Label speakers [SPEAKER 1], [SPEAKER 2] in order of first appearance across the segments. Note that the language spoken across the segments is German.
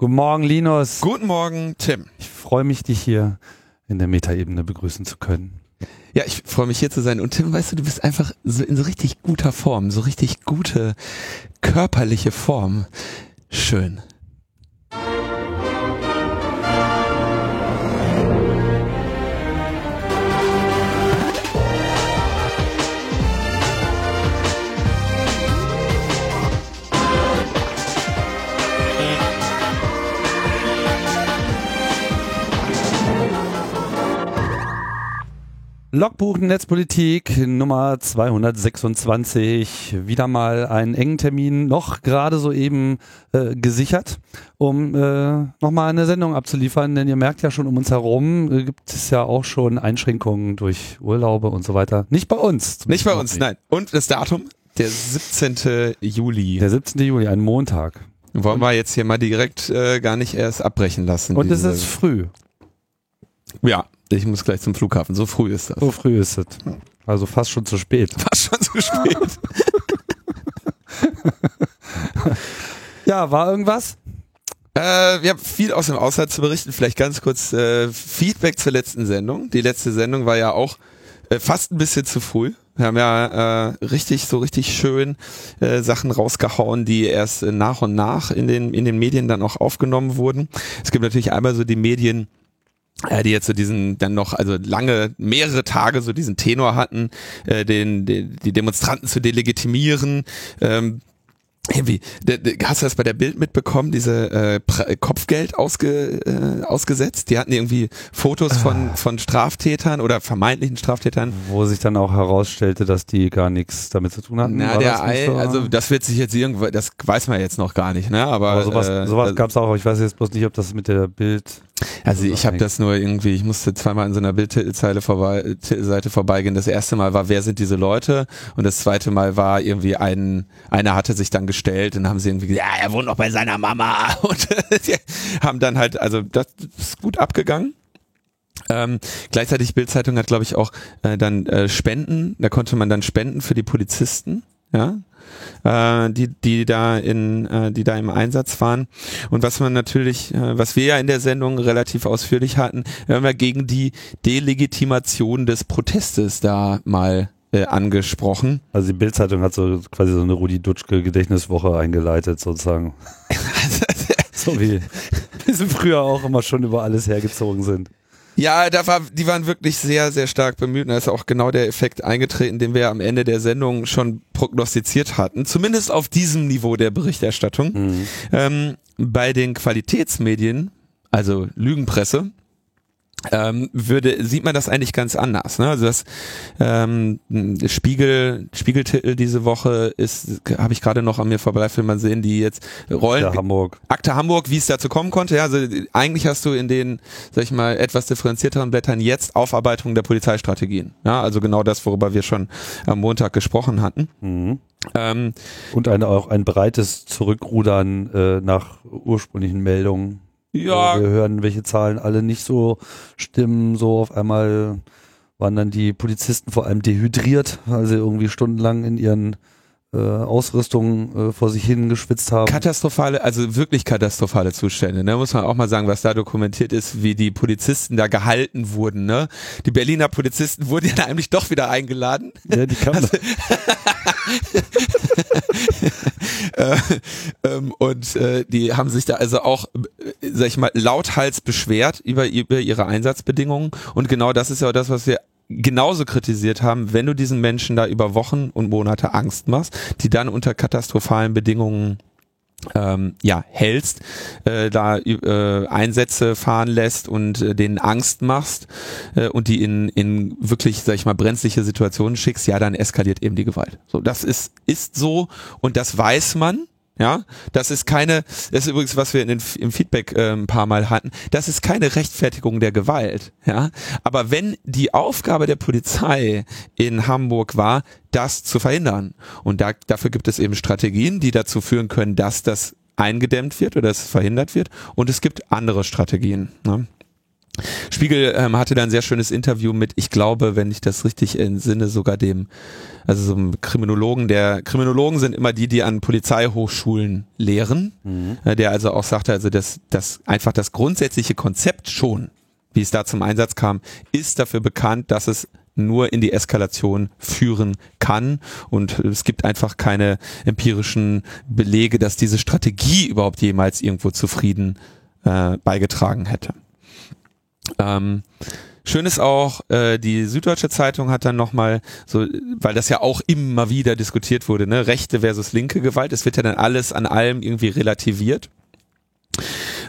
[SPEAKER 1] Guten Morgen, Linus.
[SPEAKER 2] Guten Morgen, Tim.
[SPEAKER 1] Ich freue mich, dich hier in der Metaebene begrüßen zu können.
[SPEAKER 2] Ja, ich freue mich hier zu sein. Und Tim, weißt du, du bist einfach so in so richtig guter Form, so richtig gute körperliche Form. Schön.
[SPEAKER 1] Logbuch Netzpolitik Nummer 226. Wieder mal einen engen Termin, noch gerade soeben äh, gesichert, um äh, nochmal eine Sendung abzuliefern. Denn ihr merkt ja schon um uns herum, äh, gibt es ja auch schon Einschränkungen durch Urlaube und so weiter. Nicht bei uns.
[SPEAKER 2] Nicht bei uns, nicht. nein. Und das Datum? Der 17. Juli.
[SPEAKER 1] Der 17. Juli, ein Montag.
[SPEAKER 2] Wollen wir jetzt hier mal direkt äh, gar nicht erst abbrechen lassen.
[SPEAKER 1] Und es ist früh.
[SPEAKER 2] Ja, ich muss gleich zum Flughafen. So früh ist das.
[SPEAKER 1] So früh ist es. Also fast schon zu spät.
[SPEAKER 2] Fast schon zu spät.
[SPEAKER 1] ja, war irgendwas?
[SPEAKER 2] Äh, wir haben viel aus dem Ausland zu berichten. Vielleicht ganz kurz äh, Feedback zur letzten Sendung. Die letzte Sendung war ja auch äh, fast ein bisschen zu früh. Wir haben ja äh, richtig, so richtig schön äh, Sachen rausgehauen, die erst äh, nach und nach in den, in den Medien dann auch aufgenommen wurden. Es gibt natürlich einmal so die Medien, äh, die jetzt so diesen dann noch also lange mehrere Tage so diesen Tenor hatten, äh, den, den die Demonstranten zu delegitimieren. Ähm, irgendwie, hast du das bei der Bild mitbekommen, diese äh, Kopfgeld ausge, äh, ausgesetzt? Die hatten irgendwie Fotos von, ah. von Straftätern oder vermeintlichen Straftätern.
[SPEAKER 1] Wo sich dann auch herausstellte, dass die gar nichts damit zu tun hatten.
[SPEAKER 2] Na, der das Ei, so? also das wird sich jetzt irgendwo, das weiß man jetzt noch gar nicht, ne? Aber,
[SPEAKER 1] aber sowas, äh, sowas gab es auch, ich weiß jetzt bloß nicht, ob das mit der Bild
[SPEAKER 2] also ich habe das nur irgendwie, ich musste zweimal in so einer Bildtitelzeile vorbei, Seite vorbeigehen. Das erste Mal war, wer sind diese Leute? Und das zweite Mal war irgendwie ein, einer hatte sich dann gestellt und haben sie irgendwie gesagt, ja, er wohnt noch bei seiner Mama und haben dann halt, also das ist gut abgegangen. Ähm, gleichzeitig Bildzeitung hat, glaube ich, auch äh, dann äh, Spenden, da konnte man dann spenden für die Polizisten, ja, äh, die, die da in, äh, die da im Einsatz waren. Und was man natürlich, äh, was wir ja in der Sendung relativ ausführlich hatten, haben wir gegen die Delegitimation des Protestes da mal äh, angesprochen.
[SPEAKER 1] Also die Bildzeitung hat so quasi so eine Rudi Dutschke Gedächtniswoche eingeleitet sozusagen. so wie wir früher auch immer schon über alles hergezogen sind.
[SPEAKER 2] Ja, da war, die waren wirklich sehr, sehr stark bemüht. Und da ist auch genau der Effekt eingetreten, den wir am Ende der Sendung schon prognostiziert hatten. Zumindest auf diesem Niveau der Berichterstattung. Mhm. Ähm, bei den Qualitätsmedien, also Lügenpresse, ähm, würde sieht man das eigentlich ganz anders. Ne? Also das ähm, Spiegel Spiegeltitel diese Woche ist, habe ich gerade noch an mir vorbeifilmen man sehen, die jetzt rollen.
[SPEAKER 1] Akte Hamburg.
[SPEAKER 2] Akte Hamburg, wie es dazu kommen konnte. Ja, also eigentlich hast du in den, sag ich mal, etwas differenzierteren Blättern jetzt Aufarbeitung der Polizeistrategien. Ja, also genau das, worüber wir schon am Montag gesprochen hatten.
[SPEAKER 1] Mhm. Ähm, Und eine, auch ein breites Zurückrudern äh, nach ursprünglichen Meldungen. Ja. Wir hören, welche Zahlen alle nicht so stimmen. So auf einmal waren dann die Polizisten vor allem dehydriert, weil sie irgendwie stundenlang in ihren äh, Ausrüstung äh, vor sich hin geschwitzt haben.
[SPEAKER 2] Katastrophale, also wirklich katastrophale Zustände. Ne? Muss man auch mal sagen, was da dokumentiert ist, wie die Polizisten da gehalten wurden. Ne? Die Berliner Polizisten wurden ja eigentlich doch wieder eingeladen.
[SPEAKER 1] Ja, die kamen. Also,
[SPEAKER 2] äh, ähm, und äh, die haben sich da also auch, äh, sag ich mal, lauthals beschwert über, über ihre Einsatzbedingungen. Und genau das ist ja auch das, was wir genauso kritisiert haben, wenn du diesen Menschen da über Wochen und Monate Angst machst, die dann unter katastrophalen Bedingungen ähm, ja hältst, äh, da äh, Einsätze fahren lässt und äh, denen Angst machst äh, und die in in wirklich sag ich mal brenzliche Situationen schickst, ja dann eskaliert eben die Gewalt. So das ist ist so und das weiß man ja, das ist keine, das ist übrigens, was wir in den, im Feedback äh, ein paar Mal hatten, das ist keine Rechtfertigung der Gewalt. Ja, aber wenn die Aufgabe der Polizei in Hamburg war, das zu verhindern, und da, dafür gibt es eben Strategien, die dazu führen können, dass das eingedämmt wird oder es verhindert wird, und es gibt andere Strategien. Ne? Spiegel ähm, hatte da ein sehr schönes Interview mit, ich glaube, wenn ich das richtig entsinne, sogar dem, also so einem Kriminologen, der Kriminologen sind immer die, die an Polizeihochschulen lehren, mhm. äh, der also auch sagte, also dass das einfach das grundsätzliche Konzept schon, wie es da zum Einsatz kam, ist dafür bekannt, dass es nur in die Eskalation führen kann. Und es gibt einfach keine empirischen Belege, dass diese Strategie überhaupt jemals irgendwo zufrieden äh, beigetragen hätte. Ähm, Schön ist auch, äh, die Süddeutsche Zeitung hat dann nochmal, so, weil das ja auch immer wieder diskutiert wurde, ne, rechte versus linke Gewalt, es wird ja dann alles an allem irgendwie relativiert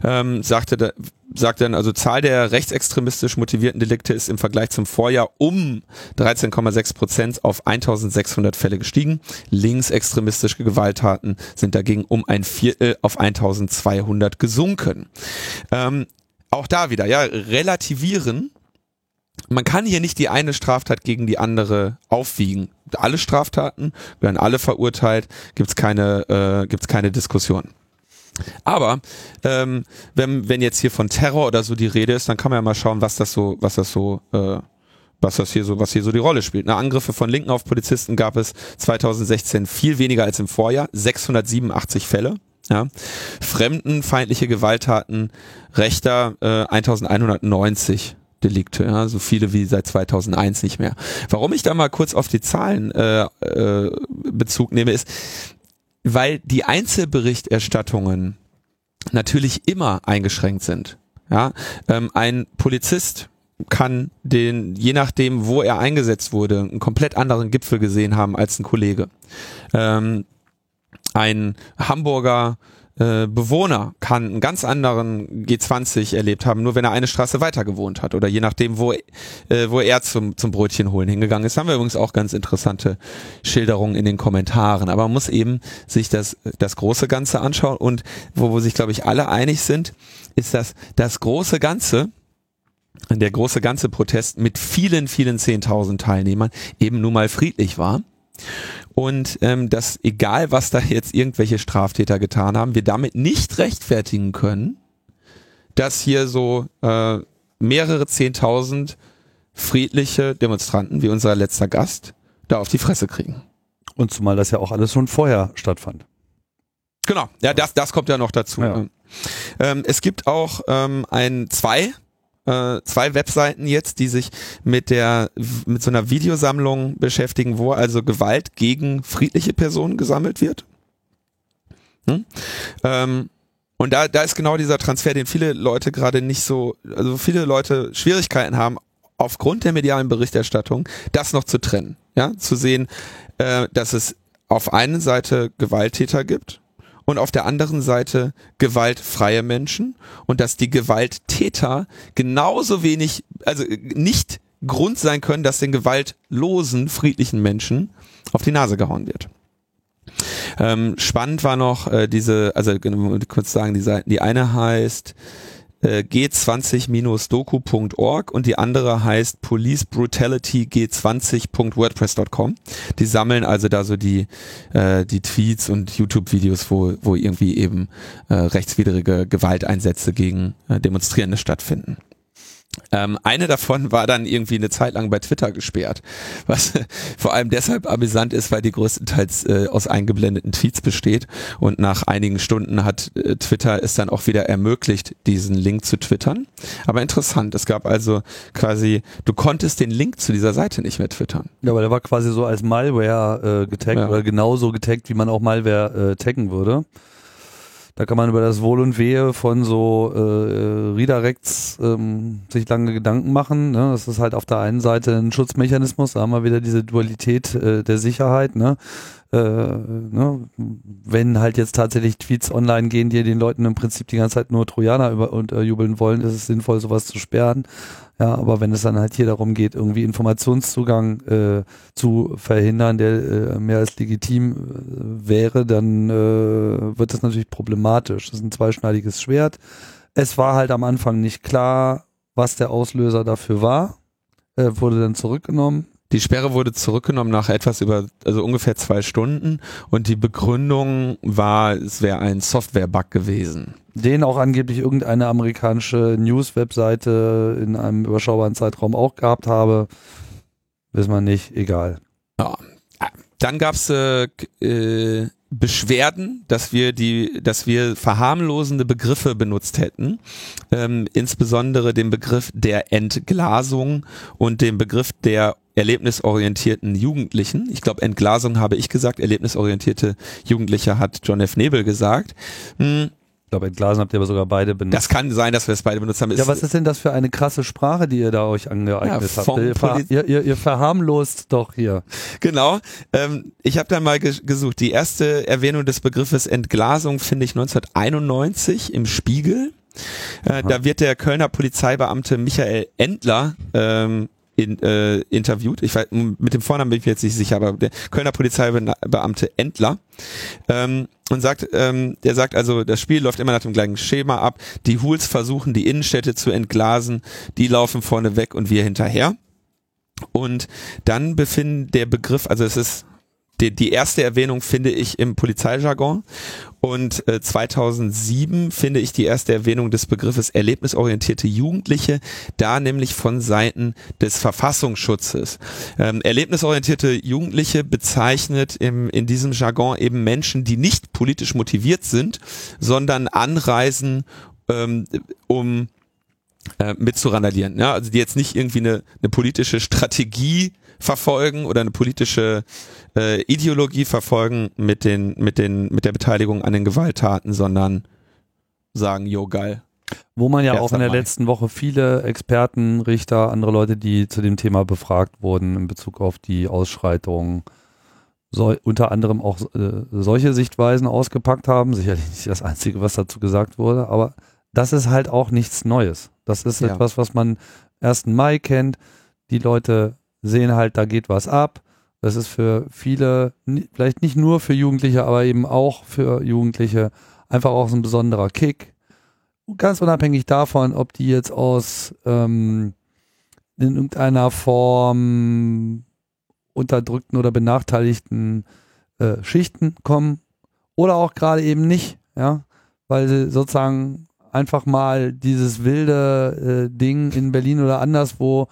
[SPEAKER 2] ähm, sagte, da, sagte dann, also Zahl der rechtsextremistisch motivierten Delikte ist im Vergleich zum Vorjahr um 13,6 Prozent auf 1600 Fälle gestiegen. Linksextremistische Gewalttaten sind dagegen um ein Viertel auf 1200 gesunken. Ähm, auch da wieder, ja, relativieren. Man kann hier nicht die eine Straftat gegen die andere aufwiegen. Alle Straftaten werden alle verurteilt, gibt's keine, äh, gibt's keine Diskussion. Aber ähm, wenn, wenn jetzt hier von Terror oder so die Rede ist, dann kann man ja mal schauen, was das so, was das so, äh, was das hier so, was hier so die Rolle spielt. Na, Angriffe von Linken auf Polizisten gab es 2016 viel weniger als im Vorjahr, 687 Fälle. Ja. Fremdenfeindliche Gewalttaten rechter äh, 1190 Delikte, ja, so viele wie seit 2001 nicht mehr. Warum ich da mal kurz auf die Zahlen äh, äh, Bezug nehme, ist, weil die Einzelberichterstattungen natürlich immer eingeschränkt sind. Ja, ähm, ein Polizist kann den, je nachdem, wo er eingesetzt wurde, einen komplett anderen Gipfel gesehen haben als ein Kollege. Ähm, ein Hamburger äh, Bewohner kann einen ganz anderen G20 erlebt haben, nur wenn er eine Straße weiter gewohnt hat oder je nachdem, wo, äh, wo er zum, zum Brötchen holen hingegangen ist. Haben wir übrigens auch ganz interessante Schilderungen in den Kommentaren. Aber man muss eben sich das, das große Ganze anschauen und wo, wo sich, glaube ich, alle einig sind, ist, dass das große Ganze, der große ganze Protest mit vielen, vielen Zehntausend Teilnehmern eben nun mal friedlich war und ähm, dass egal was da jetzt irgendwelche Straftäter getan haben, wir damit nicht rechtfertigen können, dass hier so äh, mehrere Zehntausend friedliche Demonstranten wie unser letzter Gast da auf die Fresse kriegen.
[SPEAKER 1] Und zumal das ja auch alles schon vorher stattfand.
[SPEAKER 2] Genau, ja, das, das kommt ja noch dazu. Ja. Ähm, es gibt auch ähm, ein zwei äh, zwei Webseiten jetzt, die sich mit der mit so einer Videosammlung beschäftigen, wo also Gewalt gegen friedliche Personen gesammelt wird. Hm? Ähm, und da, da ist genau dieser Transfer, den viele Leute gerade nicht so, also viele Leute Schwierigkeiten haben, aufgrund der medialen Berichterstattung, das noch zu trennen. Ja, zu sehen, äh, dass es auf einer Seite Gewalttäter gibt und auf der anderen Seite gewaltfreie Menschen und dass die Gewalttäter genauso wenig, also nicht Grund sein können, dass den gewaltlosen, friedlichen Menschen auf die Nase gehauen wird. Ähm, spannend war noch äh, diese, also kurz sagen, die Seiten, die eine heißt äh, g20-doku.org und die andere heißt Police Brutality g20.wordpress.com. Die sammeln also da so die, äh, die Tweets und YouTube-Videos, wo, wo irgendwie eben äh, rechtswidrige Gewalteinsätze gegen äh, Demonstrierende stattfinden. Ähm, eine davon war dann irgendwie eine Zeit lang bei Twitter gesperrt, was vor allem deshalb amüsant ist, weil die größtenteils äh, aus eingeblendeten Tweets besteht und nach einigen Stunden hat äh, Twitter es dann auch wieder ermöglicht, diesen Link zu twittern. Aber interessant, es gab also quasi, du konntest den Link zu dieser Seite nicht mehr twittern.
[SPEAKER 1] Ja, aber der war quasi so als Malware äh, getaggt ja. oder genauso getaggt, wie man auch Malware äh, taggen würde. Da kann man über das Wohl und Wehe von so äh, Redirects ähm, sich lange Gedanken machen. Ne? Das ist halt auf der einen Seite ein Schutzmechanismus, da haben wir wieder diese Dualität äh, der Sicherheit. Ne? Äh, ne? Wenn halt jetzt tatsächlich Tweets online gehen, die den Leuten im Prinzip die ganze Zeit nur Trojaner über unterjubeln wollen, ist es sinnvoll, sowas zu sperren. Ja, aber wenn es dann halt hier darum geht, irgendwie Informationszugang äh, zu verhindern, der äh, mehr als legitim äh, wäre, dann äh, wird das natürlich problematisch. Das ist ein zweischneidiges Schwert. Es war halt am Anfang nicht klar, was der Auslöser dafür war. Wurde dann zurückgenommen.
[SPEAKER 2] Die Sperre wurde zurückgenommen nach etwas über, also ungefähr zwei Stunden und die Begründung war, es wäre ein Software-Bug gewesen.
[SPEAKER 1] Den auch angeblich irgendeine amerikanische News-Webseite in einem überschaubaren Zeitraum auch gehabt habe. Wissen wir nicht, egal.
[SPEAKER 2] Ja. Dann gab's äh, äh, Beschwerden, dass wir die, dass wir verharmlosende Begriffe benutzt hätten, ähm, insbesondere den Begriff der Entglasung und den Begriff der erlebnisorientierten Jugendlichen. Ich glaube, Entglasung habe ich gesagt, erlebnisorientierte Jugendliche hat John F. Nebel gesagt.
[SPEAKER 1] Hm, ich glaube, entglasen habt ihr aber sogar beide
[SPEAKER 2] benutzt. Das kann sein, dass wir es beide benutzt haben.
[SPEAKER 1] Ja, was ist denn das für eine krasse Sprache, die ihr da euch angeeignet ja, habt? Ihr, ver ihr, ihr, ihr, verharmlost doch hier.
[SPEAKER 2] Genau. Ähm, ich habe da mal gesucht. Die erste Erwähnung des Begriffes Entglasung finde ich 1991 im Spiegel. Äh, da wird der Kölner Polizeibeamte Michael Endler ähm, in, äh, interviewt. Ich weiß, mit dem Vornamen bin ich mir jetzt nicht sicher, aber der Kölner Polizeibeamte Endler ähm, und sagt, ähm, der sagt also, das Spiel läuft immer nach dem gleichen Schema ab. Die Hools versuchen, die Innenstädte zu entglasen, die laufen vorne weg und wir hinterher. Und dann befinden der Begriff, also es ist die, die erste Erwähnung finde ich im Polizeijargon und äh, 2007 finde ich die erste Erwähnung des Begriffes erlebnisorientierte Jugendliche, da nämlich von Seiten des Verfassungsschutzes. Ähm, erlebnisorientierte Jugendliche bezeichnet im, in diesem Jargon eben Menschen, die nicht politisch motiviert sind, sondern anreisen, ähm, um äh, mitzurandalieren. Ja? Also die jetzt nicht irgendwie eine, eine politische Strategie verfolgen oder eine politische äh, Ideologie verfolgen mit den mit den mit der Beteiligung an den Gewalttaten, sondern sagen, jo geil.
[SPEAKER 1] Wo man ja auch in der letzten Woche viele Experten, Richter, andere Leute, die zu dem Thema befragt wurden in Bezug auf die Ausschreitungen, so, unter anderem auch äh, solche Sichtweisen ausgepackt haben. Sicherlich nicht das Einzige, was dazu gesagt wurde, aber das ist halt auch nichts Neues. Das ist ja. etwas, was man 1. Mai kennt. Die Leute sehen halt, da geht was ab. Das ist für viele, vielleicht nicht nur für Jugendliche, aber eben auch für Jugendliche einfach auch so ein besonderer Kick. Ganz unabhängig davon, ob die jetzt aus ähm, in irgendeiner Form unterdrückten oder benachteiligten äh, Schichten kommen oder auch gerade eben nicht, ja, weil sie sozusagen einfach mal dieses wilde äh, Ding in Berlin oder anderswo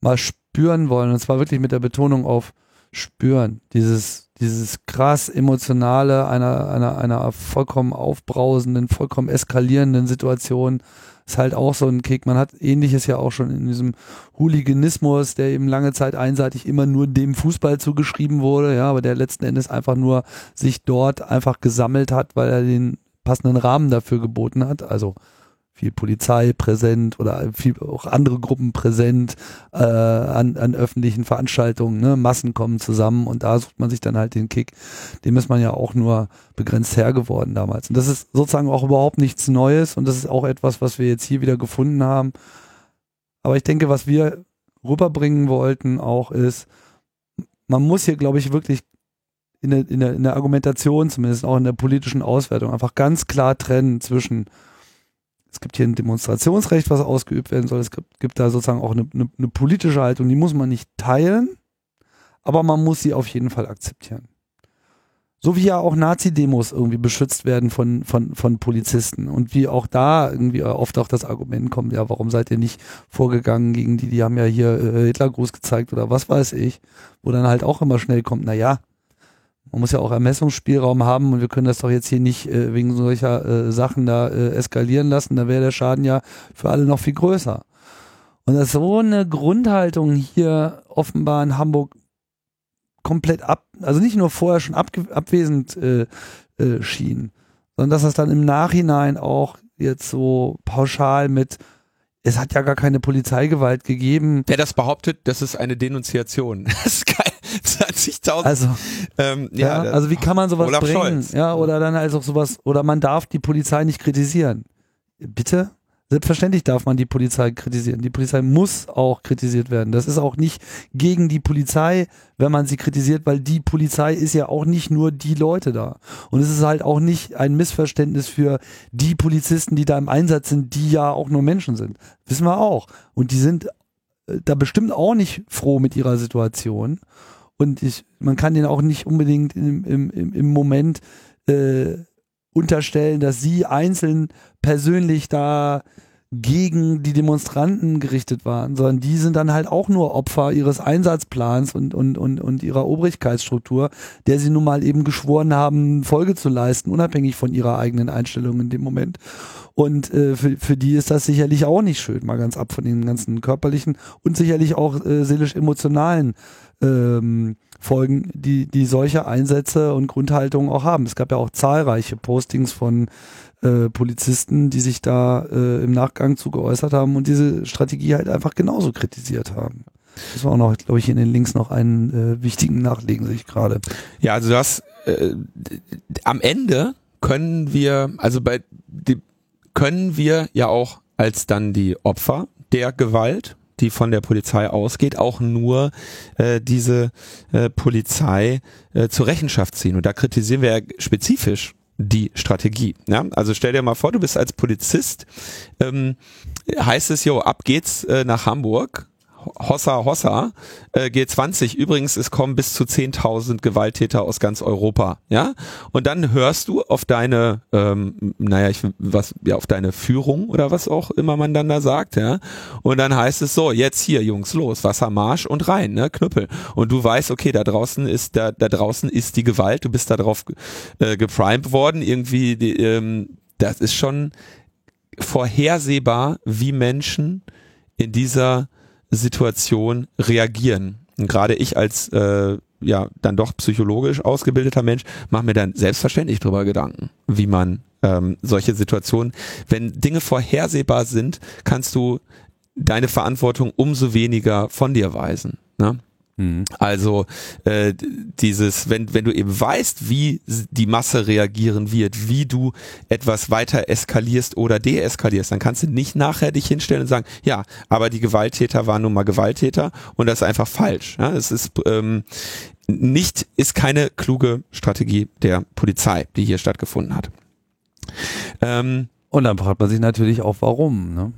[SPEAKER 1] mal spüren wollen. Und zwar wirklich mit der Betonung auf spüren. Dieses, dieses krass emotionale einer, einer, einer vollkommen aufbrausenden, vollkommen eskalierenden Situation ist halt auch so ein Kick. Man hat ähnliches ja auch schon in diesem Hooliganismus, der eben lange Zeit einseitig immer nur dem Fußball zugeschrieben wurde, ja, aber der letzten Endes einfach nur sich dort einfach gesammelt hat, weil er den passenden Rahmen dafür geboten hat. Also viel Polizei präsent oder viel auch andere Gruppen präsent äh, an, an öffentlichen Veranstaltungen. Ne? Massen kommen zusammen und da sucht man sich dann halt den Kick. Dem ist man ja auch nur begrenzt her geworden damals. Und das ist sozusagen auch überhaupt nichts Neues und das ist auch etwas, was wir jetzt hier wieder gefunden haben. Aber ich denke, was wir rüberbringen wollten auch ist, man muss hier, glaube ich, wirklich in der, in, der, in der Argumentation, zumindest auch in der politischen Auswertung, einfach ganz klar trennen zwischen es gibt hier ein Demonstrationsrecht, was ausgeübt werden soll. Es gibt, gibt da sozusagen auch eine, eine, eine politische Haltung, die muss man nicht teilen, aber man muss sie auf jeden Fall akzeptieren. So wie ja auch Nazi-Demos irgendwie beschützt werden von, von, von Polizisten und wie auch da irgendwie oft auch das Argument kommt, ja, warum seid ihr nicht vorgegangen gegen die, die haben ja hier äh, Hitlergruß gezeigt oder was weiß ich, wo dann halt auch immer schnell kommt, na ja, man muss ja auch Ermessungsspielraum haben und wir können das doch jetzt hier nicht äh, wegen solcher äh, Sachen da äh, eskalieren lassen. Da wäre der Schaden ja für alle noch viel größer. Und dass so eine Grundhaltung hier offenbar in Hamburg komplett ab, also nicht nur vorher schon ab, abwesend äh, äh, schien, sondern dass das dann im Nachhinein auch jetzt so pauschal mit es hat ja gar keine Polizeigewalt gegeben.
[SPEAKER 2] Wer das behauptet, das ist eine Denunziation. Das ist geil.
[SPEAKER 1] 20.000. Also, ähm, ja, ja, also wie kann man sowas Olaf bringen? Scholz. Ja, oder dann auch sowas, oder man darf die Polizei nicht kritisieren. Bitte? Selbstverständlich darf man die Polizei kritisieren. Die Polizei muss auch kritisiert werden. Das ist auch nicht gegen die Polizei, wenn man sie kritisiert, weil die Polizei ist ja auch nicht nur die Leute da. Und es ist halt auch nicht ein Missverständnis für die Polizisten, die da im Einsatz sind, die ja auch nur Menschen sind. Wissen wir auch. Und die sind äh, da bestimmt auch nicht froh mit ihrer Situation. Und ich, man kann denen auch nicht unbedingt im, im, im Moment äh, unterstellen, dass sie einzeln persönlich da gegen die Demonstranten gerichtet waren, sondern die sind dann halt auch nur Opfer ihres Einsatzplans und, und, und, und ihrer Obrigkeitsstruktur, der sie nun mal eben geschworen haben, Folge zu leisten, unabhängig von ihrer eigenen Einstellung in dem Moment. Und äh, für, für die ist das sicherlich auch nicht schön, mal ganz ab von den ganzen körperlichen und sicherlich auch äh, seelisch-emotionalen ähm, Folgen, die, die solche Einsätze und Grundhaltungen auch haben. Es gab ja auch zahlreiche Postings von äh, Polizisten, die sich da äh, im Nachgang zu geäußert haben und diese Strategie halt einfach genauso kritisiert haben. Das war auch noch, glaube ich, in den Links noch einen äh, wichtigen nachlegen, sehe ich gerade.
[SPEAKER 2] Ja, also das äh, am Ende können wir, also bei die, können wir ja auch als dann die Opfer der Gewalt, die von der Polizei ausgeht, auch nur äh, diese äh, Polizei äh, zur Rechenschaft ziehen. Und da kritisieren wir ja spezifisch die Strategie. Ja? Also stell dir mal vor, du bist als Polizist, ähm, heißt es, jo, ab geht's äh, nach Hamburg Hossa Hossa, äh, G20. Übrigens, es kommen bis zu 10.000 Gewalttäter aus ganz Europa, ja. Und dann hörst du auf deine, ähm, naja, ich was, ja, auf deine Führung oder was auch immer man dann da sagt, ja. Und dann heißt es so, jetzt hier, Jungs, los, Wassermarsch und rein, ne, Knüppel. Und du weißt, okay, da draußen ist, da, da draußen ist die Gewalt, du bist da drauf äh, geprimed worden, irgendwie, die, ähm, das ist schon vorhersehbar, wie Menschen in dieser Situation reagieren. Und gerade ich als äh, ja dann doch psychologisch ausgebildeter Mensch mache mir dann selbstverständlich darüber Gedanken, wie man ähm, solche Situationen, wenn Dinge vorhersehbar sind, kannst du deine Verantwortung umso weniger von dir weisen. Ne? Mhm. Also äh, dieses, wenn, wenn du eben weißt, wie die Masse reagieren wird, wie du etwas weiter eskalierst oder deeskalierst, dann kannst du nicht nachher dich hinstellen und sagen, ja, aber die Gewalttäter waren nun mal Gewalttäter und das ist einfach falsch. Ja, es ist ähm, nicht, ist keine kluge Strategie der Polizei, die hier stattgefunden hat.
[SPEAKER 1] Ähm, und dann fragt man sich natürlich auch, warum. Ne?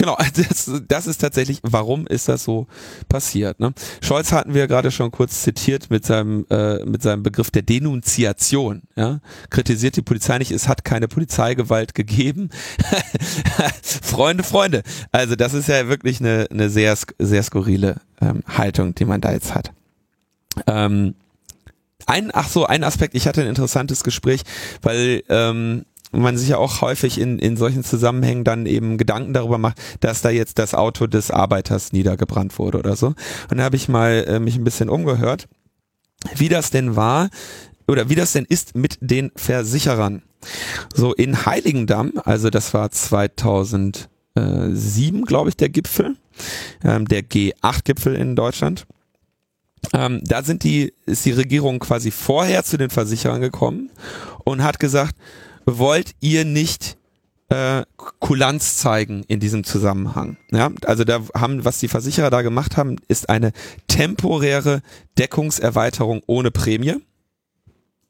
[SPEAKER 2] Genau, das, das ist tatsächlich, warum ist das so passiert. Ne? Scholz hatten wir gerade schon kurz zitiert mit seinem, äh, mit seinem Begriff der Denunziation. Ja? Kritisiert die Polizei nicht, es hat keine Polizeigewalt gegeben. Freunde, Freunde. Also das ist ja wirklich eine, eine sehr, sehr skurrile ähm, Haltung, die man da jetzt hat. Ähm, ein, ach so, ein Aspekt, ich hatte ein interessantes Gespräch, weil ähm, man sich ja auch häufig in, in solchen Zusammenhängen dann eben Gedanken darüber macht, dass da jetzt das Auto des Arbeiters niedergebrannt wurde oder so. Und da habe ich mal äh, mich ein bisschen umgehört, wie das denn war oder wie das denn ist mit den Versicherern. So in Heiligendamm, also das war 2007, glaube ich, der Gipfel, ähm, der G8-Gipfel in Deutschland. Ähm, da sind die, ist die Regierung quasi vorher zu den Versicherern gekommen und hat gesagt, wollt ihr nicht äh, Kulanz zeigen in diesem Zusammenhang. Ja, also da haben, was die Versicherer da gemacht haben, ist eine temporäre Deckungserweiterung ohne Prämie.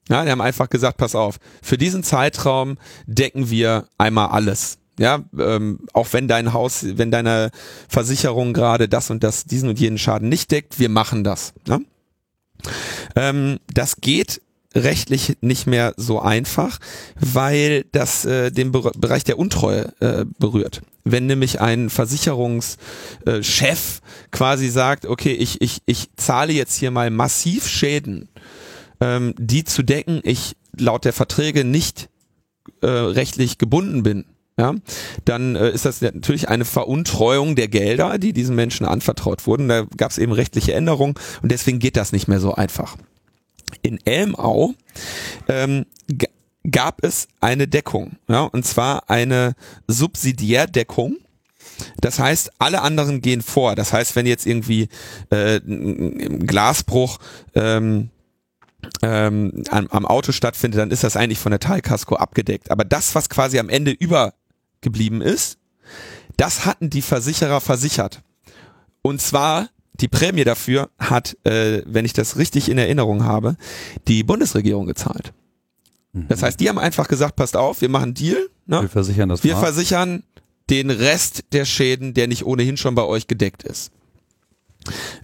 [SPEAKER 2] Ja, die haben einfach gesagt, pass auf, für diesen Zeitraum decken wir einmal alles. Ja, ähm, auch wenn dein Haus, wenn deine Versicherung gerade das und das, diesen und jenen Schaden nicht deckt, wir machen das. Ne? Ähm, das geht rechtlich nicht mehr so einfach, weil das äh, den Be Bereich der Untreue äh, berührt. Wenn nämlich ein Versicherungschef äh, quasi sagt, okay, ich, ich, ich zahle jetzt hier mal massiv Schäden, ähm, die zu decken, ich laut der Verträge nicht äh, rechtlich gebunden bin, ja, dann äh, ist das natürlich eine Veruntreuung der Gelder, die diesen Menschen anvertraut wurden. Da gab es eben rechtliche Änderungen und deswegen geht das nicht mehr so einfach in Elmau ähm, gab es eine Deckung, ja, und zwar eine Subsidiärdeckung. Das heißt, alle anderen gehen vor. Das heißt, wenn jetzt irgendwie äh, ein Glasbruch ähm, ähm, am, am Auto stattfindet, dann ist das eigentlich von der Teilkasko abgedeckt. Aber das, was quasi am Ende übergeblieben ist, das hatten die Versicherer versichert. Und zwar die Prämie dafür hat, äh, wenn ich das richtig in Erinnerung habe, die Bundesregierung gezahlt. Mhm. Das heißt, die haben einfach gesagt, passt auf, wir machen Deal.
[SPEAKER 1] Ne? Wir versichern das.
[SPEAKER 2] Wir Fahr versichern den Rest der Schäden, der nicht ohnehin schon bei euch gedeckt ist.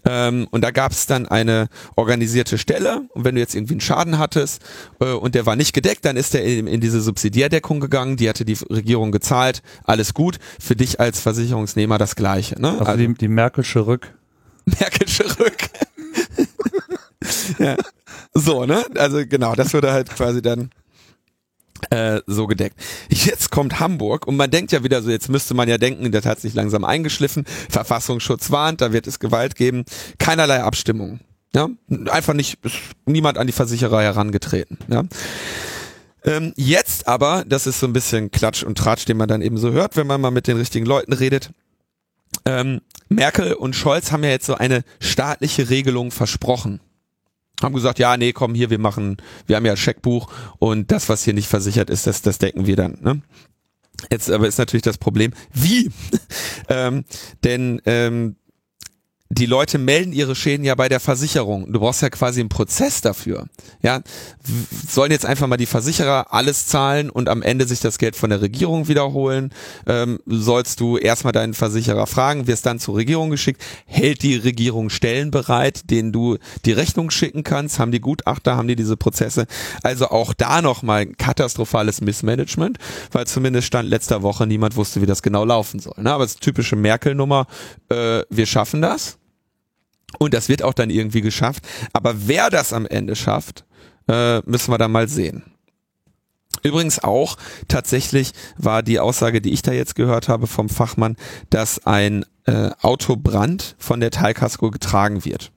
[SPEAKER 2] Ähm, und da gab es dann eine organisierte Stelle. Und wenn du jetzt irgendwie einen Schaden hattest äh, und der war nicht gedeckt, dann ist der in, in, diese Subsidiärdeckung gegangen. Die hatte die Regierung gezahlt. Alles gut. Für dich als Versicherungsnehmer das Gleiche. Ne?
[SPEAKER 1] Also, also die, die Merkelsche Rück.
[SPEAKER 2] Merkelsche Rück. ja. So, ne? Also genau, das würde halt quasi dann äh, so gedeckt. Jetzt kommt Hamburg und man denkt ja wieder so, jetzt müsste man ja denken, das hat sich langsam eingeschliffen, Verfassungsschutz warnt, da wird es Gewalt geben, keinerlei Abstimmung. Ja, einfach nicht, niemand an die Versicherer herangetreten. Ja. Ähm, jetzt aber, das ist so ein bisschen Klatsch und Tratsch, den man dann eben so hört, wenn man mal mit den richtigen Leuten redet. Ähm, Merkel und Scholz haben ja jetzt so eine staatliche Regelung versprochen haben gesagt, ja, nee, komm hier, wir machen, wir haben ja Scheckbuch und das, was hier nicht versichert ist, das, das decken wir dann. Ne? Jetzt aber ist natürlich das Problem, wie? ähm, denn ähm, die Leute melden ihre Schäden ja bei der Versicherung. Du brauchst ja quasi einen Prozess dafür. Ja, sollen jetzt einfach mal die Versicherer alles zahlen und am Ende sich das Geld von der Regierung wiederholen? Ähm, sollst du erstmal deinen Versicherer fragen, wirst dann zur Regierung geschickt? Hält die Regierung Stellen bereit, denen du die Rechnung schicken kannst? Haben die Gutachter, haben die diese Prozesse? Also auch da nochmal katastrophales Missmanagement, weil zumindest stand letzter Woche niemand wusste, wie das genau laufen soll. Ne? Aber es ist typische Merkel-Nummer. Äh, wir schaffen das und das wird auch dann irgendwie geschafft. Aber wer das am Ende schafft, äh, müssen wir dann mal sehen. Übrigens auch tatsächlich war die Aussage, die ich da jetzt gehört habe vom Fachmann, dass ein äh, Autobrand von der Teilkasko getragen wird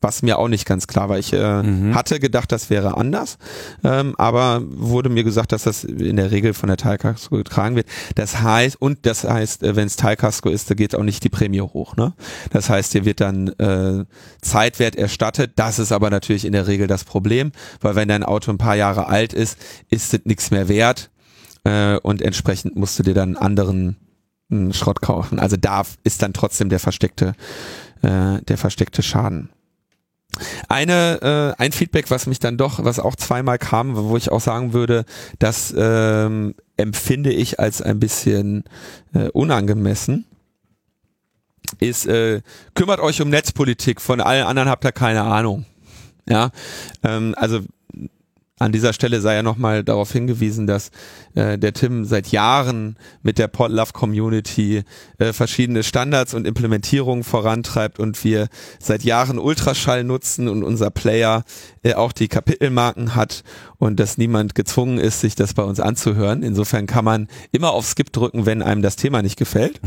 [SPEAKER 2] was mir auch nicht ganz klar war. Ich äh, mhm. hatte gedacht, das wäre anders, ähm, aber wurde mir gesagt, dass das in der Regel von der Teilkasko getragen wird. Das heißt, und das heißt, äh, wenn es Teilkasko ist, da geht auch nicht die Prämie hoch. Ne? Das heißt, hier wird dann äh, Zeitwert erstattet. Das ist aber natürlich in der Regel das Problem, weil wenn dein Auto ein paar Jahre alt ist, ist es nichts mehr wert äh, und entsprechend musst du dir dann anderen äh, Schrott kaufen. Also da ist dann trotzdem der versteckte, äh, der versteckte Schaden. Eine, äh, ein Feedback, was mich dann doch, was auch zweimal kam, wo ich auch sagen würde, das ähm, empfinde ich als ein bisschen äh, unangemessen, ist, äh, kümmert euch um Netzpolitik, von allen anderen habt ihr keine Ahnung. Ja, ähm, also an dieser Stelle sei ja nochmal darauf hingewiesen, dass äh, der Tim seit Jahren mit der Podlove Community äh, verschiedene Standards und Implementierungen vorantreibt und wir seit Jahren Ultraschall nutzen und unser Player äh, auch die Kapitelmarken hat und dass niemand gezwungen ist, sich das bei uns anzuhören. Insofern kann man immer auf Skip drücken, wenn einem das Thema nicht gefällt.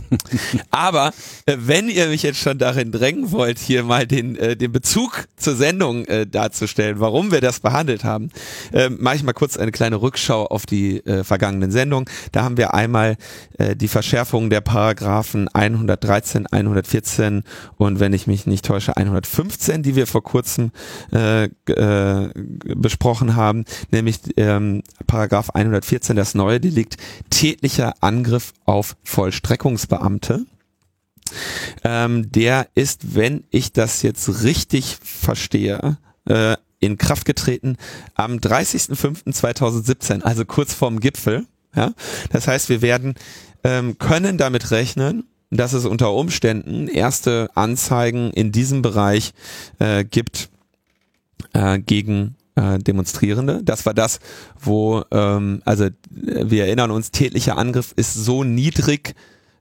[SPEAKER 2] Aber äh, wenn ihr mich jetzt schon darin drängen wollt, hier mal den, äh, den Bezug zur Sendung äh, darzustellen, warum wir das behandelt haben, äh, mache ich mal kurz eine kleine Rückschau auf die äh, vergangenen Sendungen. Da haben wir einmal äh, die Verschärfung der Paragraphen 113, 114 und wenn ich mich nicht täusche 115, die wir vor kurzem äh, äh, besprochen haben, nämlich ähm, Paragraph 114, das neue Delikt tätlicher Angriff auf Vollstreckungsbeamte. Ähm, der ist, wenn ich das jetzt richtig verstehe, äh, in Kraft getreten am 30.05.2017, also kurz vorm Gipfel. Ja? Das heißt, wir werden ähm, können damit rechnen, dass es unter Umständen erste Anzeigen in diesem Bereich äh, gibt äh, gegen äh, Demonstrierende. Das war das, wo, ähm, also wir erinnern uns, tätlicher Angriff ist so niedrig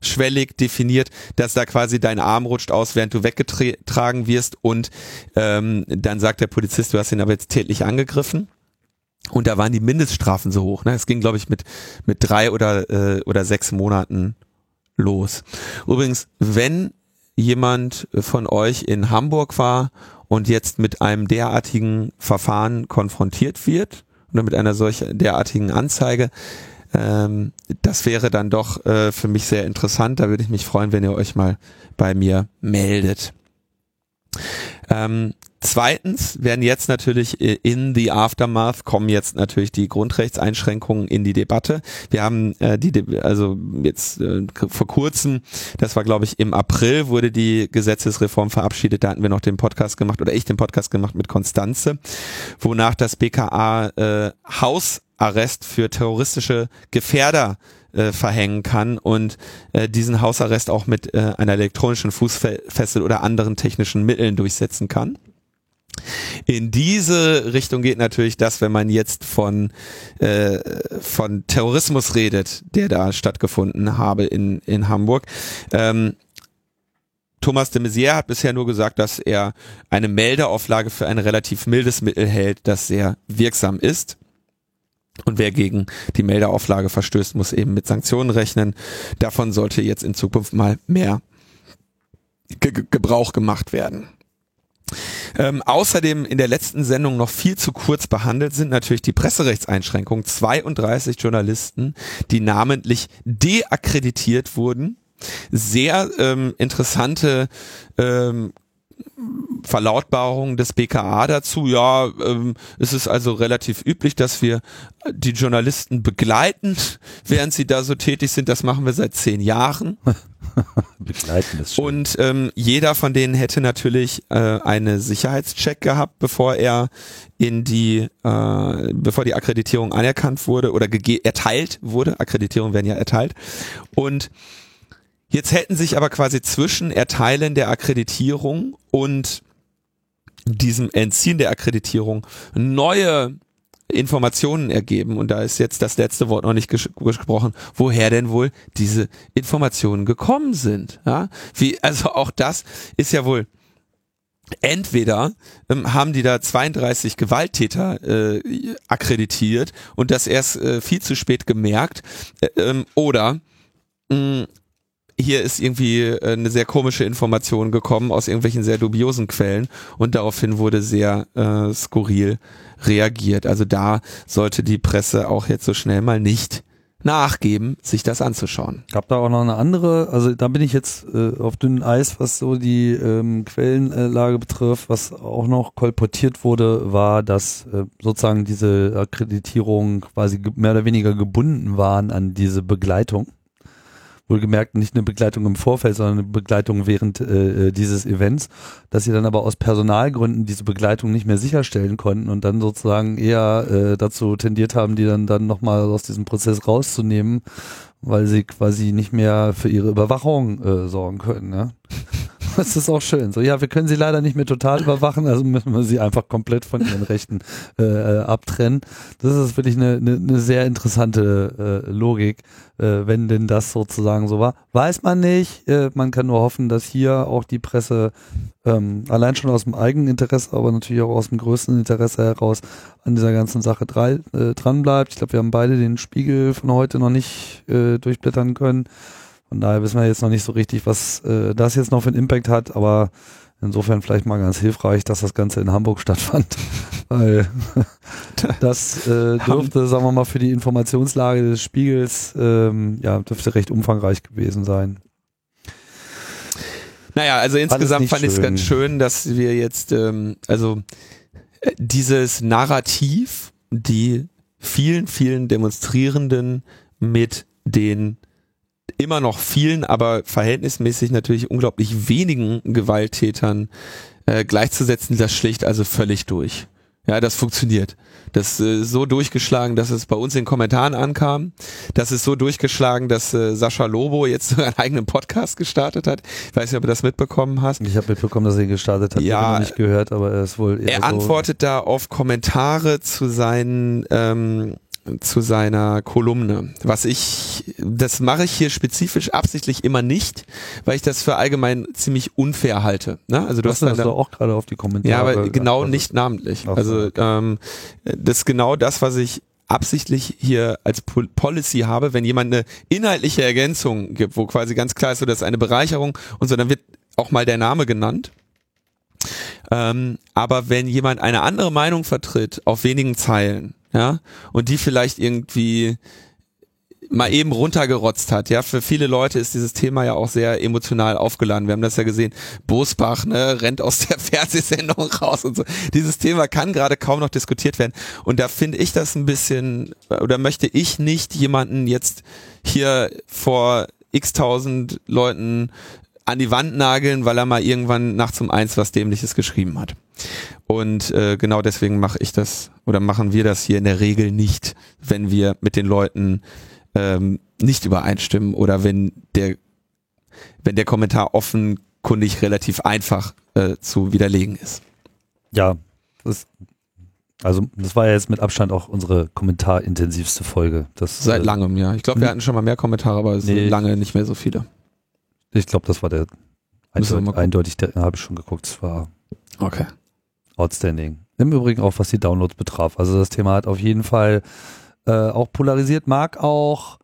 [SPEAKER 2] schwellig definiert, dass da quasi dein Arm rutscht aus, während du weggetragen wirst und ähm, dann sagt der Polizist, du hast ihn aber jetzt tätlich angegriffen. Und da waren die Mindeststrafen so hoch. Ne? Es ging, glaube ich, mit, mit drei oder, äh, oder sechs Monaten los. Übrigens, wenn jemand von euch in Hamburg war und jetzt mit einem derartigen Verfahren konfrontiert wird oder mit einer solchen derartigen Anzeige, ähm, das wäre dann doch äh, für mich sehr interessant. Da würde ich mich freuen, wenn ihr euch mal bei mir meldet. Ähm, zweitens werden jetzt natürlich in the aftermath kommen jetzt natürlich die Grundrechtseinschränkungen in die Debatte. Wir haben äh, die, De also jetzt äh, vor kurzem, das war glaube ich im April, wurde die Gesetzesreform verabschiedet. Da hatten wir noch den Podcast gemacht oder ich den Podcast gemacht mit Konstanze, wonach das BKA äh, Hausarrest für terroristische Gefährder äh, verhängen kann und äh, diesen Hausarrest auch mit äh, einer elektronischen Fußfessel oder anderen technischen Mitteln durchsetzen kann. In diese Richtung geht natürlich das, wenn man jetzt von, äh, von Terrorismus redet, der da stattgefunden habe in, in Hamburg. Ähm, Thomas de Maizière hat bisher nur gesagt, dass er eine Meldeauflage für ein relativ mildes Mittel hält, das sehr wirksam ist. Und wer gegen die Meldeauflage verstößt, muss eben mit Sanktionen rechnen. Davon sollte jetzt in Zukunft mal mehr Ge Gebrauch gemacht werden. Ähm, außerdem in der letzten Sendung noch viel zu kurz behandelt sind natürlich die Presserechtseinschränkungen. 32 Journalisten, die namentlich deakkreditiert wurden. Sehr ähm, interessante ähm, Verlautbarung des BKA dazu. Ja, ähm, es ist also relativ üblich, dass wir die Journalisten begleiten, während sie da so tätig sind. Das machen wir seit zehn Jahren. begleiten ist schön. Und ähm, jeder von denen hätte natürlich äh, eine Sicherheitscheck gehabt, bevor er in die, äh, bevor die Akkreditierung anerkannt wurde oder erteilt wurde. Akkreditierungen werden ja erteilt. Und Jetzt hätten sich aber quasi zwischen Erteilen der Akkreditierung und diesem Entziehen der Akkreditierung neue Informationen ergeben und da ist jetzt das letzte Wort noch nicht ges gesprochen, woher denn wohl diese Informationen gekommen sind. Ja? Wie, also auch das ist ja wohl entweder ähm, haben die da 32 Gewalttäter äh, akkreditiert und das erst äh, viel zu spät gemerkt äh, ähm, oder mh, hier ist irgendwie äh, eine sehr komische Information gekommen aus irgendwelchen sehr dubiosen Quellen und daraufhin wurde sehr äh, skurril reagiert. Also da sollte die Presse auch jetzt so schnell mal nicht nachgeben, sich das anzuschauen.
[SPEAKER 1] Gab da auch noch eine andere, also da bin ich jetzt äh, auf dünnem Eis, was so die ähm, Quellenlage betrifft. Was auch noch kolportiert wurde, war, dass äh, sozusagen diese Akkreditierung quasi mehr oder weniger gebunden waren an diese Begleitung wohlgemerkt nicht eine Begleitung im Vorfeld, sondern eine Begleitung während äh, äh, dieses Events, dass sie dann aber aus Personalgründen diese Begleitung nicht mehr sicherstellen konnten und dann sozusagen eher äh, dazu tendiert haben, die dann dann nochmal aus diesem Prozess rauszunehmen, weil sie quasi nicht mehr für ihre Überwachung äh, sorgen können. Ne? Das ist auch schön. So, ja, wir können sie leider nicht mehr total überwachen, also müssen wir sie einfach komplett von ihren Rechten äh, äh, abtrennen. Das ist wirklich eine, eine, eine sehr interessante äh, Logik, äh, wenn denn das sozusagen so war. Weiß man nicht. Äh, man kann nur hoffen, dass hier auch die Presse ähm, allein schon aus dem eigenen Interesse, aber natürlich auch aus dem größten Interesse heraus an dieser ganzen Sache drei, äh, dran bleibt. Ich glaube, wir haben beide den Spiegel von heute noch nicht äh, durchblättern können. Von daher wissen wir jetzt noch nicht so richtig, was äh, das jetzt noch für einen Impact hat, aber insofern vielleicht mal ganz hilfreich, dass das Ganze in Hamburg stattfand, weil das äh, dürfte, sagen wir mal, für die Informationslage des Spiegels ähm, ja dürfte recht umfangreich gewesen sein.
[SPEAKER 2] Naja, also insgesamt fand ich es ganz schön, dass wir jetzt, ähm, also äh, dieses Narrativ, die vielen, vielen Demonstrierenden mit den immer noch vielen, aber verhältnismäßig natürlich unglaublich wenigen Gewalttätern äh, gleichzusetzen, das schlicht also völlig durch. Ja, das funktioniert. Das ist äh, so durchgeschlagen, dass es bei uns in Kommentaren ankam. Das ist so durchgeschlagen, dass äh, Sascha Lobo jetzt einen eigenen Podcast gestartet hat. Ich weiß nicht, ob du das mitbekommen hast.
[SPEAKER 1] Ich habe mitbekommen, dass er ihn gestartet hat.
[SPEAKER 2] Ja,
[SPEAKER 1] ich habe nicht gehört, aber er ist wohl.
[SPEAKER 2] Er so antwortet da auf Kommentare zu seinen ähm, zu seiner Kolumne. Was ich, das mache ich hier spezifisch absichtlich immer nicht, weil ich das für allgemein ziemlich unfair halte. Ne? Also du
[SPEAKER 1] Was hast, hast du auch gerade auf die Kommentare.
[SPEAKER 2] Ja, aber genau also, nicht namentlich. Also ähm, das ist genau das, was ich absichtlich hier als Policy habe, wenn jemand eine inhaltliche Ergänzung gibt, wo quasi ganz klar ist, so das ist eine Bereicherung und so, dann wird auch mal der Name genannt. Ähm, aber wenn jemand eine andere Meinung vertritt auf wenigen Zeilen, ja, und die vielleicht irgendwie mal eben runtergerotzt hat. Ja, für viele Leute ist dieses Thema ja auch sehr emotional aufgeladen. Wir haben das ja gesehen. Bosbach, ne, rennt aus der Fernsehsendung raus und so. Dieses Thema kann gerade kaum noch diskutiert werden. Und da finde ich das ein bisschen, oder möchte ich nicht jemanden jetzt hier vor x tausend Leuten an die Wand nageln, weil er mal irgendwann nachts um eins was Dämliches geschrieben hat. Und äh, genau deswegen mache ich das oder machen wir das hier in der Regel nicht, wenn wir mit den Leuten ähm, nicht übereinstimmen oder wenn der, wenn der Kommentar offenkundig relativ einfach äh, zu widerlegen ist.
[SPEAKER 1] Ja, das, also das war ja jetzt mit Abstand auch unsere kommentarintensivste Folge. Das,
[SPEAKER 2] Seit äh, langem, ja. Ich glaube, wir hm? hatten schon mal mehr Kommentare, aber es nee, sind lange nicht mehr so viele.
[SPEAKER 1] Ich glaube, das war der eindeutig, eindeutig der habe ich schon geguckt. Es war
[SPEAKER 2] okay.
[SPEAKER 1] outstanding. Im Übrigen auch, was die Downloads betraf. Also das Thema hat auf jeden Fall äh, auch polarisiert, mag auch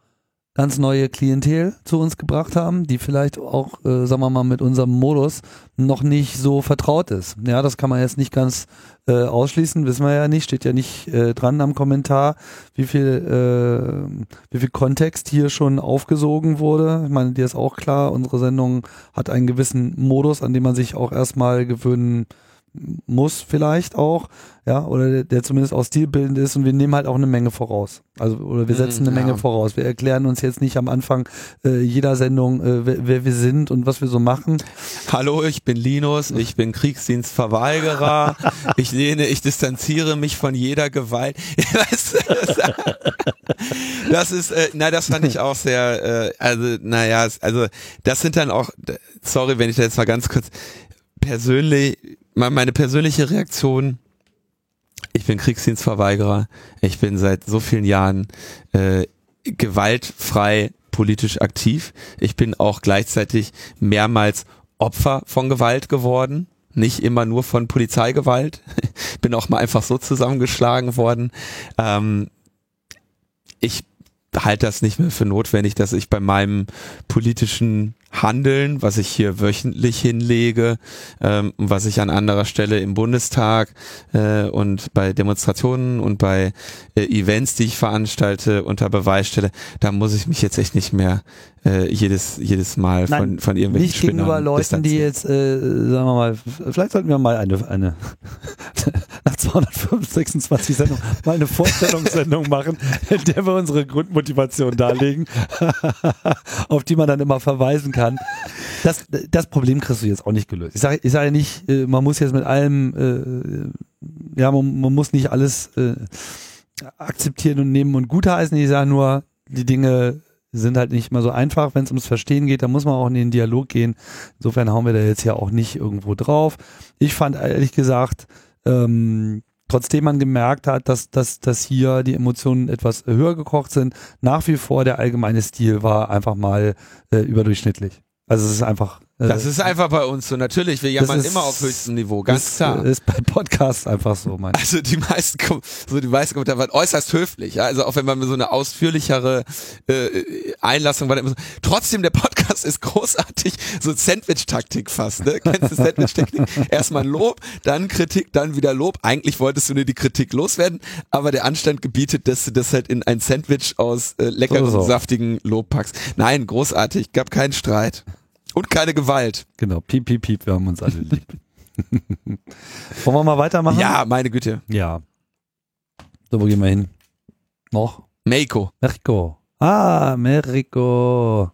[SPEAKER 1] ganz neue Klientel zu uns gebracht haben, die vielleicht auch, äh, sagen wir mal, mit unserem Modus noch nicht so vertraut ist. Ja, das kann man jetzt nicht ganz äh, ausschließen, wissen wir ja nicht, steht ja nicht äh, dran am Kommentar, wie viel, äh, wie viel Kontext hier schon aufgesogen wurde. Ich meine, dir ist auch klar, unsere Sendung hat einen gewissen Modus, an dem man sich auch erstmal gewöhnen muss vielleicht auch, ja, oder der, der zumindest auch stilbildend ist und wir nehmen halt auch eine Menge voraus. Also oder wir setzen eine ja. Menge voraus. Wir erklären uns jetzt nicht am Anfang äh, jeder Sendung, äh, wer, wer, wir sind und was wir so machen.
[SPEAKER 2] Hallo, ich bin Linus, ich bin Kriegsdienstverweigerer. ich lehne, ich distanziere mich von jeder Gewalt. das ist, äh, na, das fand ich auch sehr, äh, also, naja, also das sind dann auch, sorry, wenn ich da jetzt mal ganz kurz persönlich meine persönliche Reaktion, ich bin Kriegsdienstverweigerer, ich bin seit so vielen Jahren äh, gewaltfrei politisch aktiv. Ich bin auch gleichzeitig mehrmals Opfer von Gewalt geworden, nicht immer nur von Polizeigewalt. bin auch mal einfach so zusammengeschlagen worden. Ähm, ich halte das nicht mehr für notwendig, dass ich bei meinem politischen Handeln, was ich hier wöchentlich hinlege, ähm, was ich an anderer Stelle im Bundestag äh, und bei Demonstrationen und bei äh, Events, die ich veranstalte, unter Beweis stelle, da muss ich mich jetzt echt nicht mehr äh, jedes jedes Mal Nein, von von irgendwelchen
[SPEAKER 1] nicht Spinnern gegenüber Leuten, die jetzt, äh, sagen wir mal, vielleicht sollten wir mal eine eine nach 226 Sendungen mal eine Vorstellungssendung machen, in der wir unsere Grundmotivation darlegen, auf die man dann immer verweisen kann. Das, das Problem kriegst du jetzt auch nicht gelöst. Ich sage ich sag ja nicht, äh, man muss jetzt mit allem, äh, ja, man, man muss nicht alles äh, akzeptieren und nehmen und gutheißen. Ich sage nur, die Dinge sind halt nicht immer so einfach. Wenn es ums Verstehen geht, dann muss man auch in den Dialog gehen. Insofern hauen wir da jetzt ja auch nicht irgendwo drauf. Ich fand ehrlich gesagt, ähm, trotzdem man gemerkt hat, dass, dass, dass hier die Emotionen etwas höher gekocht sind, nach wie vor der allgemeine Stil war einfach mal äh, überdurchschnittlich. Also es ist einfach
[SPEAKER 2] das ist einfach bei uns so. Natürlich, wir jammern immer auf höchstem Niveau, ganz
[SPEAKER 1] ist,
[SPEAKER 2] klar.
[SPEAKER 1] Ist bei Podcasts einfach so, mein
[SPEAKER 2] Also die meisten, so die meisten Kommentare waren äußerst höflich. Ja? Also auch wenn man so eine ausführlichere äh, Einlassung war, trotzdem der Podcast ist großartig, so Sandwich-Taktik fast. Ne? Kennst du Sandwich-Taktik? Erstmal Lob, dann Kritik, dann wieder Lob. Eigentlich wolltest du nur die Kritik loswerden, aber der Anstand gebietet, dass du das halt in ein Sandwich aus äh, leckeren, so, so. saftigen Lob packst. Nein, großartig, gab keinen Streit. Und keine Gewalt.
[SPEAKER 1] Genau, piep, piep, piep, wir haben uns alle lieb. Wollen wir mal weitermachen?
[SPEAKER 2] Ja, meine Güte.
[SPEAKER 1] Ja. So, wo gehen wir hin? Noch?
[SPEAKER 2] Mexiko.
[SPEAKER 1] Mexiko. Ah, Mexiko.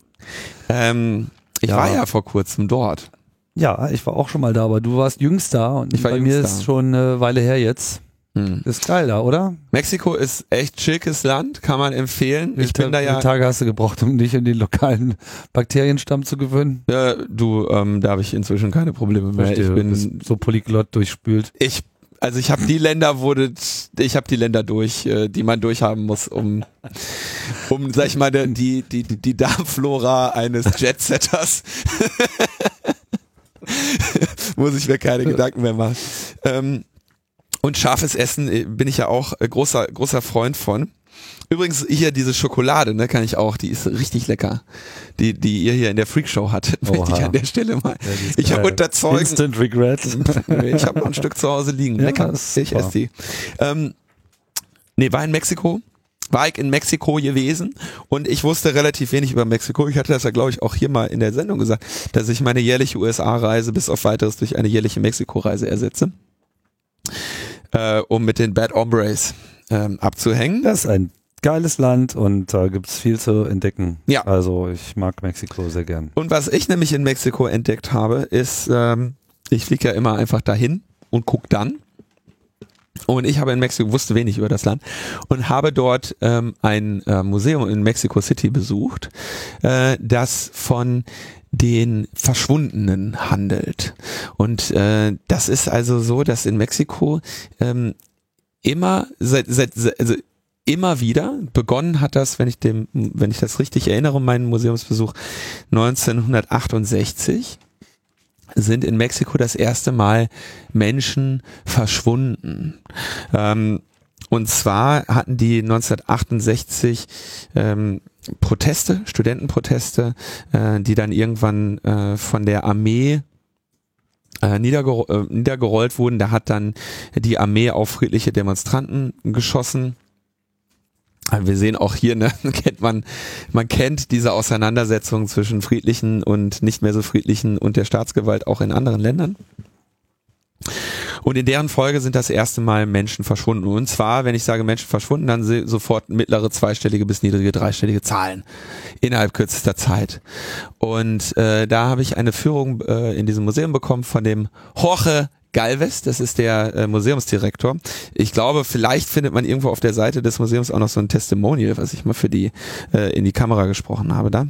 [SPEAKER 2] Ähm, ich ja. war ja vor kurzem dort.
[SPEAKER 1] Ja, ich war auch schon mal da, aber du warst jüngster und ich war bei mir ist schon eine Weile her jetzt. Hm. Ist geil da, oder?
[SPEAKER 2] Mexiko ist echt schickes Land, kann man empfehlen. Wie ich bin da ja.
[SPEAKER 1] Wie Tage hast du gebraucht, um dich in den lokalen Bakterienstamm zu gewöhnen?
[SPEAKER 2] Ja, du, ähm, da habe ich inzwischen keine Probleme mehr.
[SPEAKER 1] Verstehe, ich bin so polyglott durchspült.
[SPEAKER 2] Ich also ich habe die Länder wurde ich habe die Länder durch, äh, die man durchhaben muss, um um sag ich mal die die die, Darmflora eines Jetsetters muss ich mir keine Gedanken mehr machen. Ähm, und scharfes Essen äh, bin ich ja auch äh, großer, großer Freund von. Übrigens hier diese Schokolade, ne, kann ich auch, die ist richtig lecker. Die, die ihr hier in der Freakshow hattet, möchte ich an der Stelle mal. Ja, ich habe unterzeugt.
[SPEAKER 1] Instant Regret.
[SPEAKER 2] ich habe noch ein Stück zu Hause liegen. Ja, lecker. Ich esse die. Ähm, nee, war in Mexiko. War ich in Mexiko gewesen und ich wusste relativ wenig über Mexiko. Ich hatte das ja, glaube ich, auch hier mal in der Sendung gesagt, dass ich meine jährliche USA-Reise bis auf weiteres durch eine jährliche Mexiko-Reise ersetze äh, um mit den Bad Hombres ähm, abzuhängen.
[SPEAKER 1] Das ist ein geiles Land und da gibt's viel zu entdecken.
[SPEAKER 2] Ja.
[SPEAKER 1] Also ich mag Mexiko sehr gern.
[SPEAKER 2] Und was ich nämlich in Mexiko entdeckt habe, ist, ähm, ich fliege ja immer einfach dahin und guck dann. Und ich habe in Mexiko, wusste wenig über das Land und habe dort ähm, ein äh, Museum in Mexico City besucht, äh, das von den Verschwundenen handelt. Und äh, das ist also so, dass in Mexiko ähm, immer seit, seit, also immer wieder begonnen hat das, wenn ich dem, wenn ich das richtig erinnere, meinen Museumsbesuch 1968 sind in Mexiko das erste Mal Menschen verschwunden. Ähm, und zwar hatten die 1968 ähm, Proteste, Studentenproteste, äh, die dann irgendwann äh, von der Armee äh, niederger äh, niedergerollt wurden. Da hat dann die Armee auf friedliche Demonstranten geschossen. Wir sehen auch hier, ne, kennt man, man kennt diese Auseinandersetzung zwischen friedlichen und nicht mehr so friedlichen und der Staatsgewalt auch in anderen Ländern. Und in deren Folge sind das erste Mal Menschen verschwunden. Und zwar, wenn ich sage Menschen verschwunden, dann sofort mittlere zweistellige bis niedrige dreistellige Zahlen innerhalb kürzester Zeit. Und äh, da habe ich eine Führung äh, in diesem Museum bekommen von dem Jorge Galvez, das ist der äh, Museumsdirektor. Ich glaube, vielleicht findet man irgendwo auf der Seite des Museums auch noch so ein Testimonial, was ich mal für die äh, in die Kamera gesprochen habe da.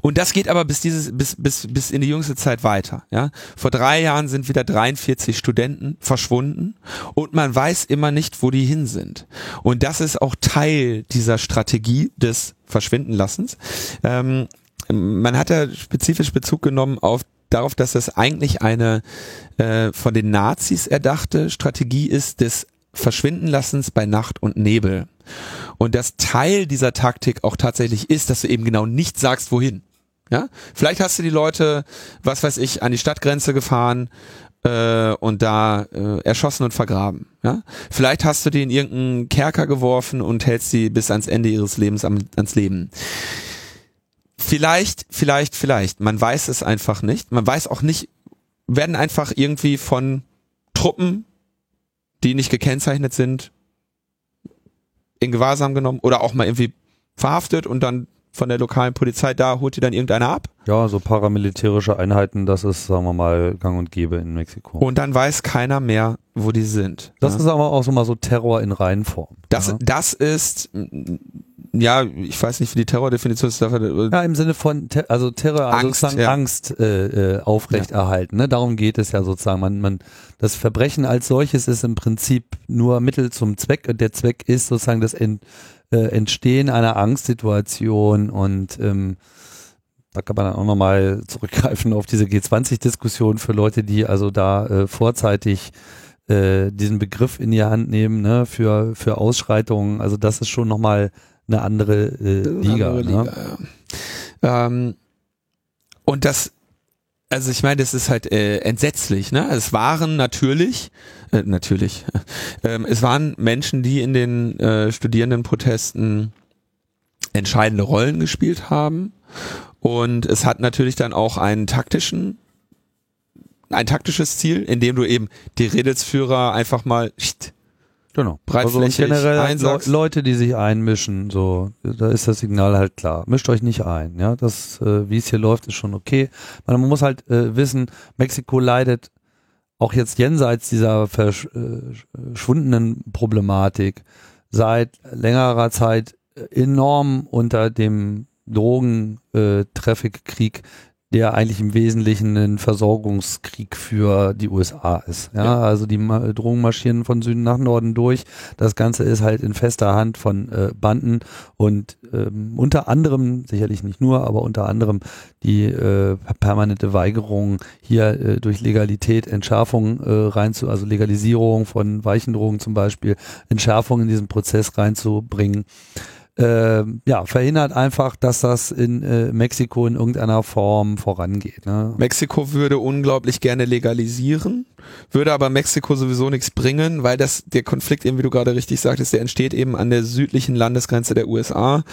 [SPEAKER 2] Und das geht aber bis dieses, bis, bis, bis in die jüngste Zeit weiter, ja. Vor drei Jahren sind wieder 43 Studenten verschwunden und man weiß immer nicht, wo die hin sind. Und das ist auch Teil dieser Strategie des Verschwindenlassens. Ähm, man hat da spezifisch Bezug genommen auf darauf, dass das eigentlich eine äh, von den Nazis erdachte Strategie ist des Verschwindenlassens bei Nacht und Nebel. Und das Teil dieser Taktik auch tatsächlich ist, dass du eben genau nicht sagst, wohin. Ja, vielleicht hast du die Leute, was weiß ich, an die Stadtgrenze gefahren äh, und da äh, erschossen und vergraben. Ja, vielleicht hast du die in irgendeinen Kerker geworfen und hältst sie bis ans Ende ihres Lebens am, ans Leben. Vielleicht, vielleicht, vielleicht. Man weiß es einfach nicht. Man weiß auch nicht, werden einfach irgendwie von Truppen, die nicht gekennzeichnet sind, in Gewahrsam genommen oder auch mal irgendwie verhaftet und dann von der lokalen Polizei, da holt die dann irgendeiner ab.
[SPEAKER 1] Ja, so paramilitärische Einheiten, das ist, sagen wir mal, gang und gäbe in Mexiko.
[SPEAKER 2] Und dann weiß keiner mehr, wo die sind.
[SPEAKER 1] Das ja. ist aber auch so mal so Terror in Reihenform.
[SPEAKER 2] Das, ja. das ist, ja, ich weiß nicht, wie die Terrordefinition ist.
[SPEAKER 1] Ja, im Sinne von, also Terror, also Angst, sozusagen ja. Angst äh, äh, aufrechterhalten. Ne? Darum geht es ja sozusagen. Man, man, das Verbrechen als solches ist im Prinzip nur Mittel zum Zweck und der Zweck ist sozusagen das Ent, äh, Entstehen einer Angstsituation und ähm, da kann man dann auch nochmal zurückgreifen auf diese G20-Diskussion für Leute, die also da äh, vorzeitig äh, diesen Begriff in die Hand nehmen, ne, für, für Ausschreitungen. Also das ist schon nochmal eine andere äh, Liga. Andere Liga ne?
[SPEAKER 2] ja. ähm, und das, also ich meine, das ist halt äh, entsetzlich. Ne? Es waren natürlich, äh, natürlich, ähm, es waren Menschen, die in den äh, Studierendenprotesten entscheidende Rollen gespielt haben. Und es hat natürlich dann auch einen taktischen, ein taktisches Ziel, indem du eben die Redelsführer einfach mal
[SPEAKER 1] Genau. Breitflächig also generell Le Leute, die sich einmischen, so, da ist das Signal halt klar. Mischt euch nicht ein, ja. Das, äh, wie es hier läuft, ist schon okay. Man, man muss halt äh, wissen, Mexiko leidet auch jetzt jenseits dieser verschwundenen äh, Problematik seit längerer Zeit enorm unter dem Drogentraffic-Krieg, der eigentlich im Wesentlichen ein Versorgungskrieg für die USA ist. Ja, ja. also die Drogen marschieren von Süden nach Norden durch. Das Ganze ist halt in fester Hand von äh, Banden und ähm, unter anderem, sicherlich nicht nur, aber unter anderem die äh, permanente Weigerung hier äh, durch Legalität Entschärfung äh, reinzu, also Legalisierung von weichen Drogen zum Beispiel, Entschärfung in diesen Prozess reinzubringen äh, ja, verhindert einfach, dass das in äh, Mexiko in irgendeiner Form vorangeht. Ne?
[SPEAKER 2] Mexiko würde unglaublich gerne legalisieren, würde aber Mexiko sowieso nichts bringen, weil das der Konflikt eben, wie du gerade richtig sagtest, der entsteht eben an der südlichen Landesgrenze der USA.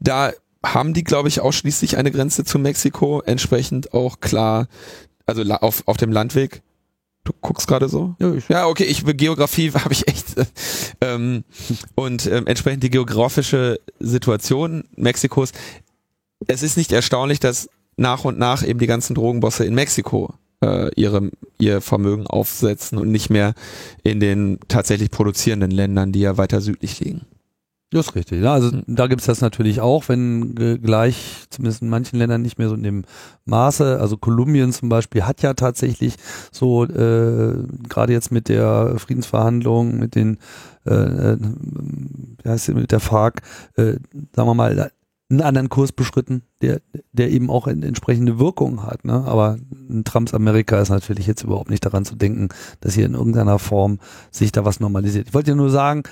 [SPEAKER 2] Da haben die, glaube ich, ausschließlich eine Grenze zu Mexiko, entsprechend auch klar, also auf, auf dem Landweg Du guckst gerade so? Ja, ja, okay, ich Geografie habe ich echt ähm, und ähm, entsprechend die geografische Situation Mexikos. Es ist nicht erstaunlich, dass nach und nach eben die ganzen Drogenbosse in Mexiko äh, ihre, ihr Vermögen aufsetzen und nicht mehr in den tatsächlich produzierenden Ländern, die ja weiter südlich liegen.
[SPEAKER 1] Das ist richtig. Ja, also mhm. da gibt's das natürlich auch, wenn äh, gleich, zumindest in manchen Ländern nicht mehr so in dem Maße. Also Kolumbien zum Beispiel hat ja tatsächlich so, äh, gerade jetzt mit der Friedensverhandlung, mit den, äh, äh wie heißt mit der FARC, äh, sagen wir mal, einen anderen Kurs beschritten, der, der eben auch entsprechende Wirkung hat. Ne? Aber in Trumps Amerika ist natürlich jetzt überhaupt nicht daran zu denken, dass hier in irgendeiner Form sich da was normalisiert. Ich wollte ja nur sagen,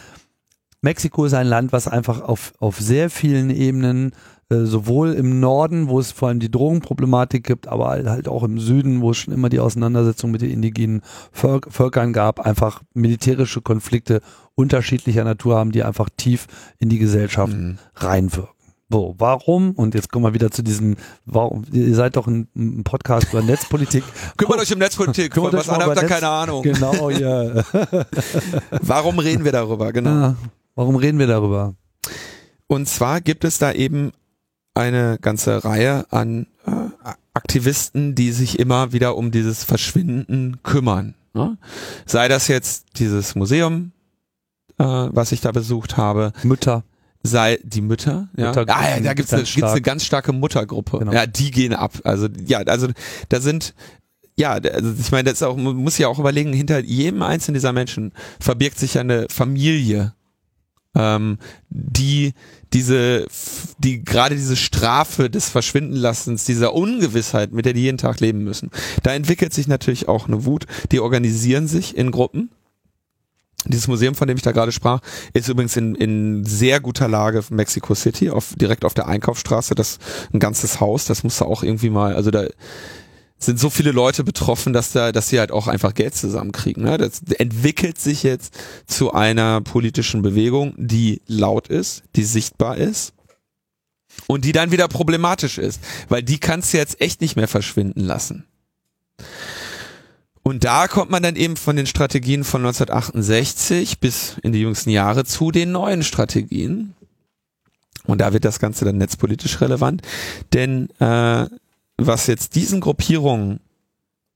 [SPEAKER 1] Mexiko ist ein Land, was einfach auf, auf sehr vielen Ebenen, äh, sowohl im Norden, wo es vor allem die Drogenproblematik gibt, aber halt auch im Süden, wo es schon immer die Auseinandersetzung mit den indigenen Völk Völkern gab, einfach militärische Konflikte unterschiedlicher Natur haben, die einfach tief in die Gesellschaft mhm. reinwirken. So, warum? Und jetzt kommen wir wieder zu diesem, warum, ihr seid doch ein, ein Podcast über Netzpolitik.
[SPEAKER 2] Kümmert euch um Netzpolitik,
[SPEAKER 1] Kümmert
[SPEAKER 2] was anderes habt ihr keine Ahnung.
[SPEAKER 1] Genau, ja.
[SPEAKER 2] warum reden wir darüber? Genau. Ja.
[SPEAKER 1] Warum reden wir darüber?
[SPEAKER 2] Und zwar gibt es da eben eine ganze Reihe an äh, Aktivisten, die sich immer wieder um dieses Verschwinden kümmern. Ne? Sei das jetzt dieses Museum, äh, was ich da besucht habe.
[SPEAKER 1] Mütter.
[SPEAKER 2] Sei die Mütter, ja. Ah, ja da gibt's eine, gibt's eine ganz starke Muttergruppe. Genau. Ja, die gehen ab. Also ja, also da sind ja, also ich meine, das ist auch, man muss ja auch überlegen, hinter jedem einzelnen dieser Menschen verbirgt sich eine Familie ähm, die diese, die gerade diese Strafe des Verschwindenlassens, dieser Ungewissheit, mit der die jeden Tag leben müssen. Da entwickelt sich natürlich auch eine Wut. Die organisieren sich in Gruppen. Dieses Museum, von dem ich da gerade sprach, ist übrigens in, in sehr guter Lage Mexico City, auf, direkt auf der Einkaufsstraße. Das ein ganzes Haus, das musste auch irgendwie mal, also da sind so viele Leute betroffen, dass da, dass sie halt auch einfach Geld zusammenkriegen. Ne? Das entwickelt sich jetzt zu einer politischen Bewegung, die laut ist, die sichtbar ist und die dann wieder problematisch ist, weil die kannst du jetzt echt nicht mehr verschwinden lassen. Und da kommt man dann eben von den Strategien von 1968 bis in die jüngsten Jahre zu den neuen Strategien. Und da wird das Ganze dann netzpolitisch relevant, denn äh, was jetzt diesen Gruppierungen,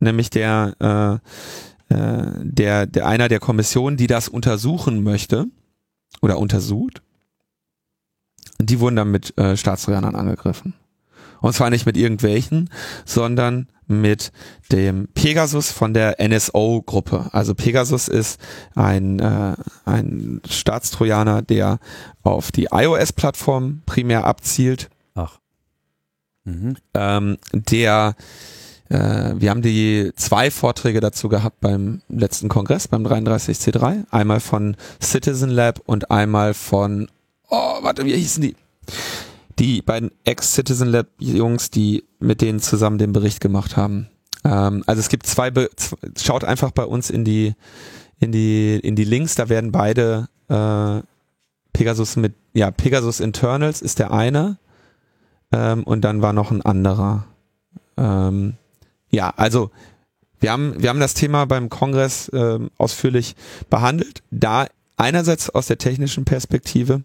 [SPEAKER 2] nämlich der, äh, äh, der, der einer der Kommissionen, die das untersuchen möchte oder untersucht, die wurden dann mit äh, Staatstrojanern angegriffen. Und zwar nicht mit irgendwelchen, sondern mit dem Pegasus von der NSO-Gruppe. Also Pegasus ist ein, äh, ein Staatstrojaner, der auf die iOS-Plattform primär abzielt Ähm, der äh, wir haben die zwei Vorträge dazu gehabt beim letzten Kongress, beim 33C3. Einmal von Citizen Lab und einmal von, oh, warte, wie hießen die? Die beiden Ex-Citizen Lab Jungs, die mit denen zusammen den Bericht gemacht haben. Ähm, also es gibt zwei, Be schaut einfach bei uns in die, in die, in die Links, da werden beide äh, Pegasus mit, ja, Pegasus Internals ist der eine ähm, und dann war noch ein anderer. Ähm, ja, also wir haben, wir haben das Thema beim Kongress ähm, ausführlich behandelt. Da einerseits aus der technischen Perspektive,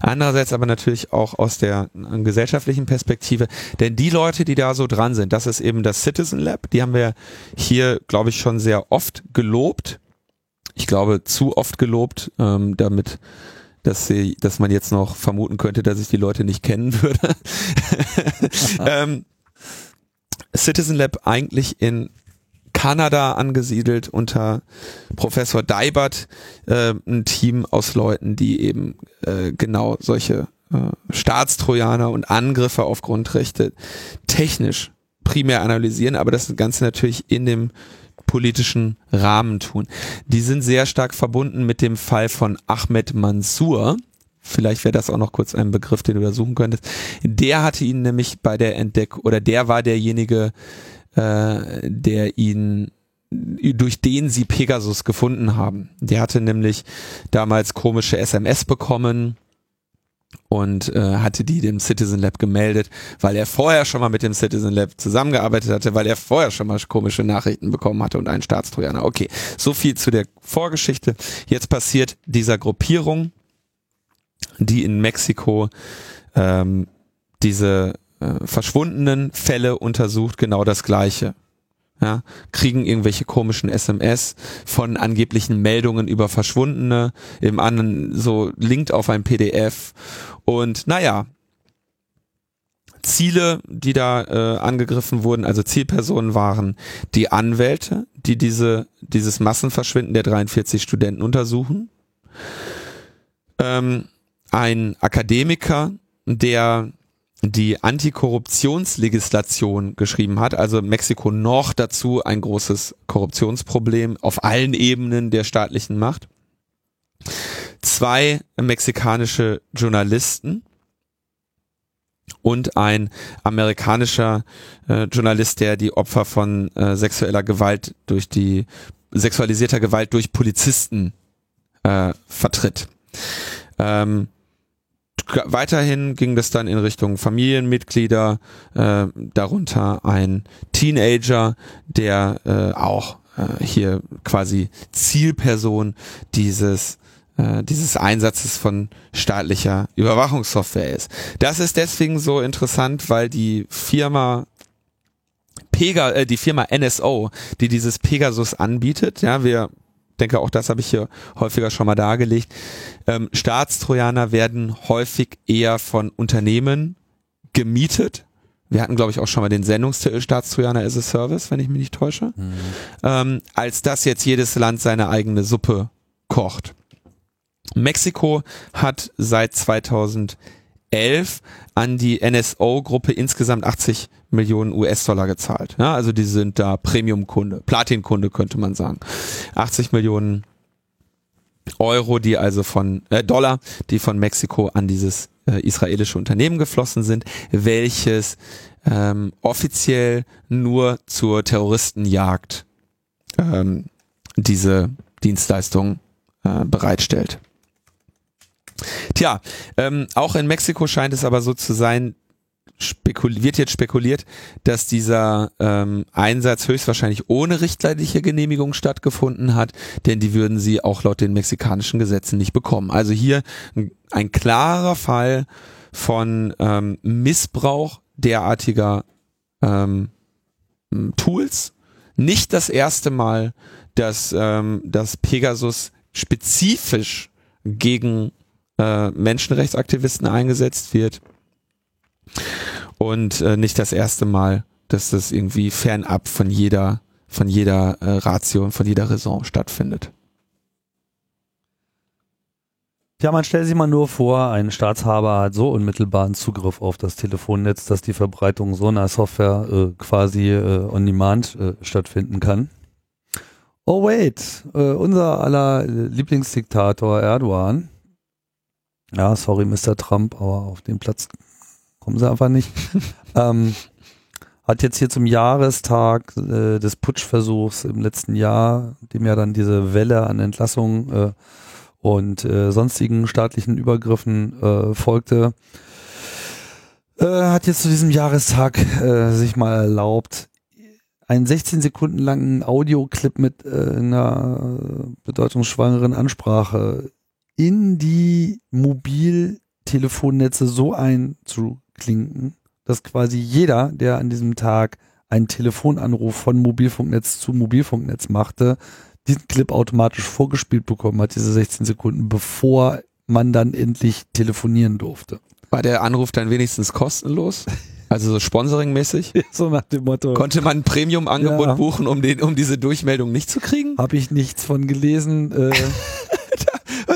[SPEAKER 2] Andererseits aber natürlich auch aus der äh, gesellschaftlichen Perspektive, denn die Leute, die da so dran sind, das ist eben das Citizen Lab, die haben wir hier, glaube ich, schon sehr oft gelobt. Ich glaube, zu oft gelobt, ähm, damit dass sie, dass man jetzt noch vermuten könnte, dass ich die Leute nicht kennen würde. ähm, Citizen Lab eigentlich in Kanada angesiedelt unter Professor Deibert, äh, ein Team aus Leuten, die eben äh, genau solche äh, Staatstrojaner und Angriffe auf Grundrechte technisch primär analysieren, aber das Ganze natürlich in dem politischen Rahmen tun. Die sind sehr stark verbunden mit dem Fall von Ahmed Mansour. Vielleicht wäre das auch noch kurz ein Begriff, den du da suchen könntest. Der hatte ihn nämlich bei der Entdeckung, oder der war derjenige, äh, der ihn durch den sie Pegasus gefunden haben. Der hatte nämlich damals komische SMS bekommen und äh, hatte die dem Citizen Lab gemeldet, weil er vorher schon mal mit dem Citizen Lab zusammengearbeitet hatte, weil er vorher schon mal komische Nachrichten bekommen hatte und einen Staatstrojaner. Okay, so viel zu der Vorgeschichte. Jetzt passiert dieser Gruppierung, die in Mexiko ähm, diese äh, verschwundenen Fälle untersucht, genau das Gleiche. Ja, kriegen irgendwelche komischen SMS von angeblichen Meldungen über Verschwundene, im anderen so linkt auf ein PDF und naja, Ziele, die da äh, angegriffen wurden, also Zielpersonen waren die Anwälte, die diese dieses Massenverschwinden der 43 Studenten untersuchen, ähm, ein Akademiker, der die Antikorruptionslegislation geschrieben hat, also Mexiko noch dazu ein großes Korruptionsproblem auf allen Ebenen der staatlichen Macht. Zwei mexikanische Journalisten und ein amerikanischer äh, Journalist, der die Opfer von äh, sexueller Gewalt durch die sexualisierter Gewalt durch Polizisten äh, vertritt. Ähm, weiterhin ging das dann in Richtung Familienmitglieder, äh, darunter ein Teenager, der äh, auch äh, hier quasi Zielperson dieses äh, dieses Einsatzes von staatlicher Überwachungssoftware ist. Das ist deswegen so interessant, weil die Firma Pega, äh, die Firma NSO, die dieses Pegasus anbietet, ja, wir denke auch das habe ich hier häufiger schon mal dargelegt. Ähm, Staatstrojaner werden häufig eher von Unternehmen gemietet. Wir hatten, glaube ich, auch schon mal den Sendungstitel Staatstrojaner as a Service, wenn ich mich nicht täusche. Mhm. Ähm, als dass jetzt jedes Land seine eigene Suppe kocht. Mexiko hat seit 2011 an die NSO-Gruppe insgesamt 80 Millionen US-Dollar gezahlt. Ja, also die sind da Premium-Kunde, Platin-Kunde könnte man sagen. 80 Millionen Euro, die also von äh, Dollar, die von Mexiko an dieses äh, israelische Unternehmen geflossen sind, welches ähm, offiziell nur zur Terroristenjagd ähm, diese Dienstleistung äh, bereitstellt. Tja, ähm, auch in Mexiko scheint es aber so zu sein, wird jetzt spekuliert, dass dieser ähm, Einsatz höchstwahrscheinlich ohne richtleitliche Genehmigung stattgefunden hat, denn die würden sie auch laut den mexikanischen Gesetzen nicht bekommen. Also hier ein, ein klarer Fall von ähm, Missbrauch derartiger ähm, Tools. Nicht das erste Mal, dass, ähm, dass Pegasus spezifisch gegen äh, Menschenrechtsaktivisten eingesetzt wird. Und äh, nicht das erste Mal, dass das irgendwie fernab von jeder, von jeder äh, Ratio und von jeder Raison stattfindet.
[SPEAKER 1] Ja, man stellt sich mal nur vor, ein Staatshaber hat so unmittelbaren Zugriff auf das Telefonnetz, dass die Verbreitung so einer Software äh, quasi äh, on demand äh, stattfinden kann. Oh wait, äh, unser aller Lieblingsdiktator Erdogan ja, sorry, Mr. Trump, aber auf den Platz kommen sie einfach nicht. ähm, hat jetzt hier zum Jahrestag äh, des Putschversuchs im letzten Jahr, dem ja dann diese Welle an Entlassungen äh, und äh, sonstigen staatlichen Übergriffen äh, folgte, äh, hat jetzt zu diesem Jahrestag äh, sich mal erlaubt, einen 16 Sekunden langen Audioclip mit einer bedeutungsschwangeren Ansprache in die Mobiltelefonnetze so einzuklinken, dass quasi jeder, der an diesem Tag einen Telefonanruf von Mobilfunknetz zu Mobilfunknetz machte, diesen Clip automatisch vorgespielt bekommen hat, diese 16 Sekunden, bevor man dann endlich telefonieren durfte.
[SPEAKER 2] War der Anruf dann wenigstens kostenlos? Also so sponsoringmäßig?
[SPEAKER 1] so nach dem Motto.
[SPEAKER 2] Konnte man ein Premium-Angebot ja. buchen, um, den, um diese Durchmeldung nicht zu kriegen?
[SPEAKER 1] Habe ich nichts von gelesen. Äh,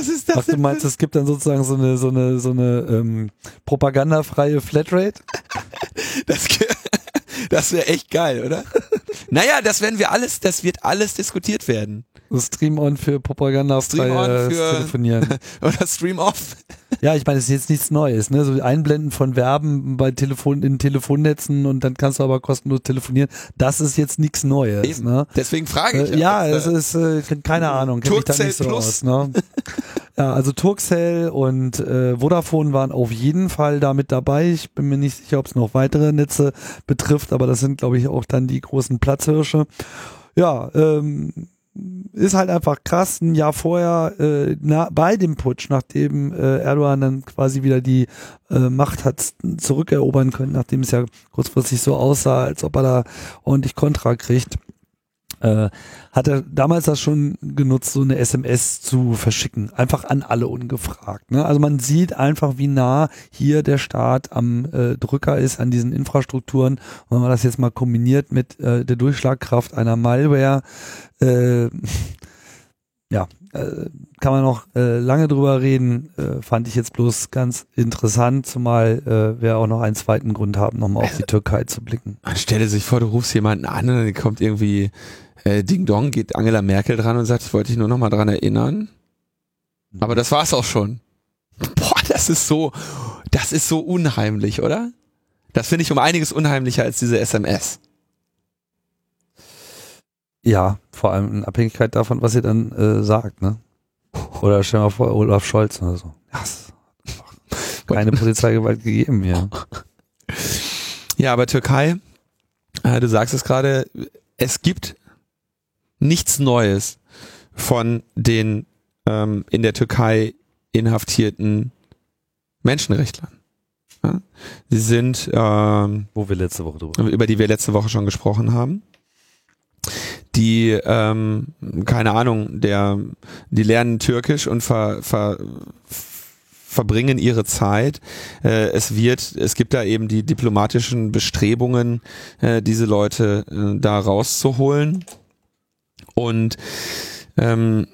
[SPEAKER 1] Was ist das? Ach, du meinst, es gibt dann sozusagen so eine, so eine, so eine ähm, propagandafreie Flatrate?
[SPEAKER 2] Das, das wäre echt geil, oder? naja, das werden wir alles, das wird alles diskutiert werden.
[SPEAKER 1] Stream on für Propaganda Stream on für telefonieren.
[SPEAKER 2] Oder Stream off.
[SPEAKER 1] Ja, ich meine, das ist jetzt nichts Neues, ne? So Einblenden von Werben bei Telefon in Telefonnetzen und dann kannst du aber kostenlos telefonieren. Das ist jetzt nichts Neues. Eben. Ne?
[SPEAKER 2] Deswegen frage ich.
[SPEAKER 1] Äh, ja, es ist äh, keine Ahnung,
[SPEAKER 2] nicht so Plus. aus.
[SPEAKER 1] Ne? ja, also Turkcell und äh, Vodafone waren auf jeden Fall da mit dabei. Ich bin mir nicht sicher, ob es noch weitere Netze betrifft, aber das sind, glaube ich, auch dann die großen Platzhirsche. Ja, ähm, ist halt einfach krass. Ein Jahr vorher äh, na, bei dem Putsch, nachdem äh, Erdogan dann quasi wieder die äh, Macht hat zurückerobern können, nachdem es ja kurzfristig so aussah, als ob er da ordentlich Kontra kriegt, äh, hat er damals das schon genutzt, so eine SMS zu verschicken, einfach an alle ungefragt. Ne? Also man sieht einfach, wie nah hier der Staat am äh, Drücker ist an diesen Infrastrukturen. Und wenn man das jetzt mal kombiniert mit äh, der Durchschlagkraft einer Malware, äh, ja, äh, kann man noch äh, lange drüber reden. Äh, fand ich jetzt bloß ganz interessant, zumal äh, wir auch noch einen zweiten Grund haben, nochmal auf die Türkei zu blicken.
[SPEAKER 2] Man stelle sich vor, du rufst jemanden an und dann kommt irgendwie äh, Ding Dong, geht Angela Merkel dran und sagt, ich wollte dich nur nochmal dran erinnern. Aber das war's auch schon. Boah, das ist so, das ist so unheimlich, oder? Das finde ich um einiges unheimlicher als diese SMS.
[SPEAKER 1] Ja, vor allem in Abhängigkeit davon, was ihr dann äh, sagt, ne? Oder stell mal vor, Olaf Scholz oder so. Ja, keine Polizeigewalt gegeben hier.
[SPEAKER 2] Ja, aber Türkei, äh, du sagst es gerade, es gibt nichts Neues von den ähm, in der Türkei inhaftierten Menschenrechtlern. Ja? Sie sind, ähm,
[SPEAKER 1] wo wir letzte Woche drüber
[SPEAKER 2] über die wir letzte Woche schon gesprochen haben die ähm, keine Ahnung, der die lernen Türkisch und ver, ver, verbringen ihre Zeit. Äh, es wird, es gibt da eben die diplomatischen Bestrebungen, äh, diese Leute äh, da rauszuholen. Und ähm,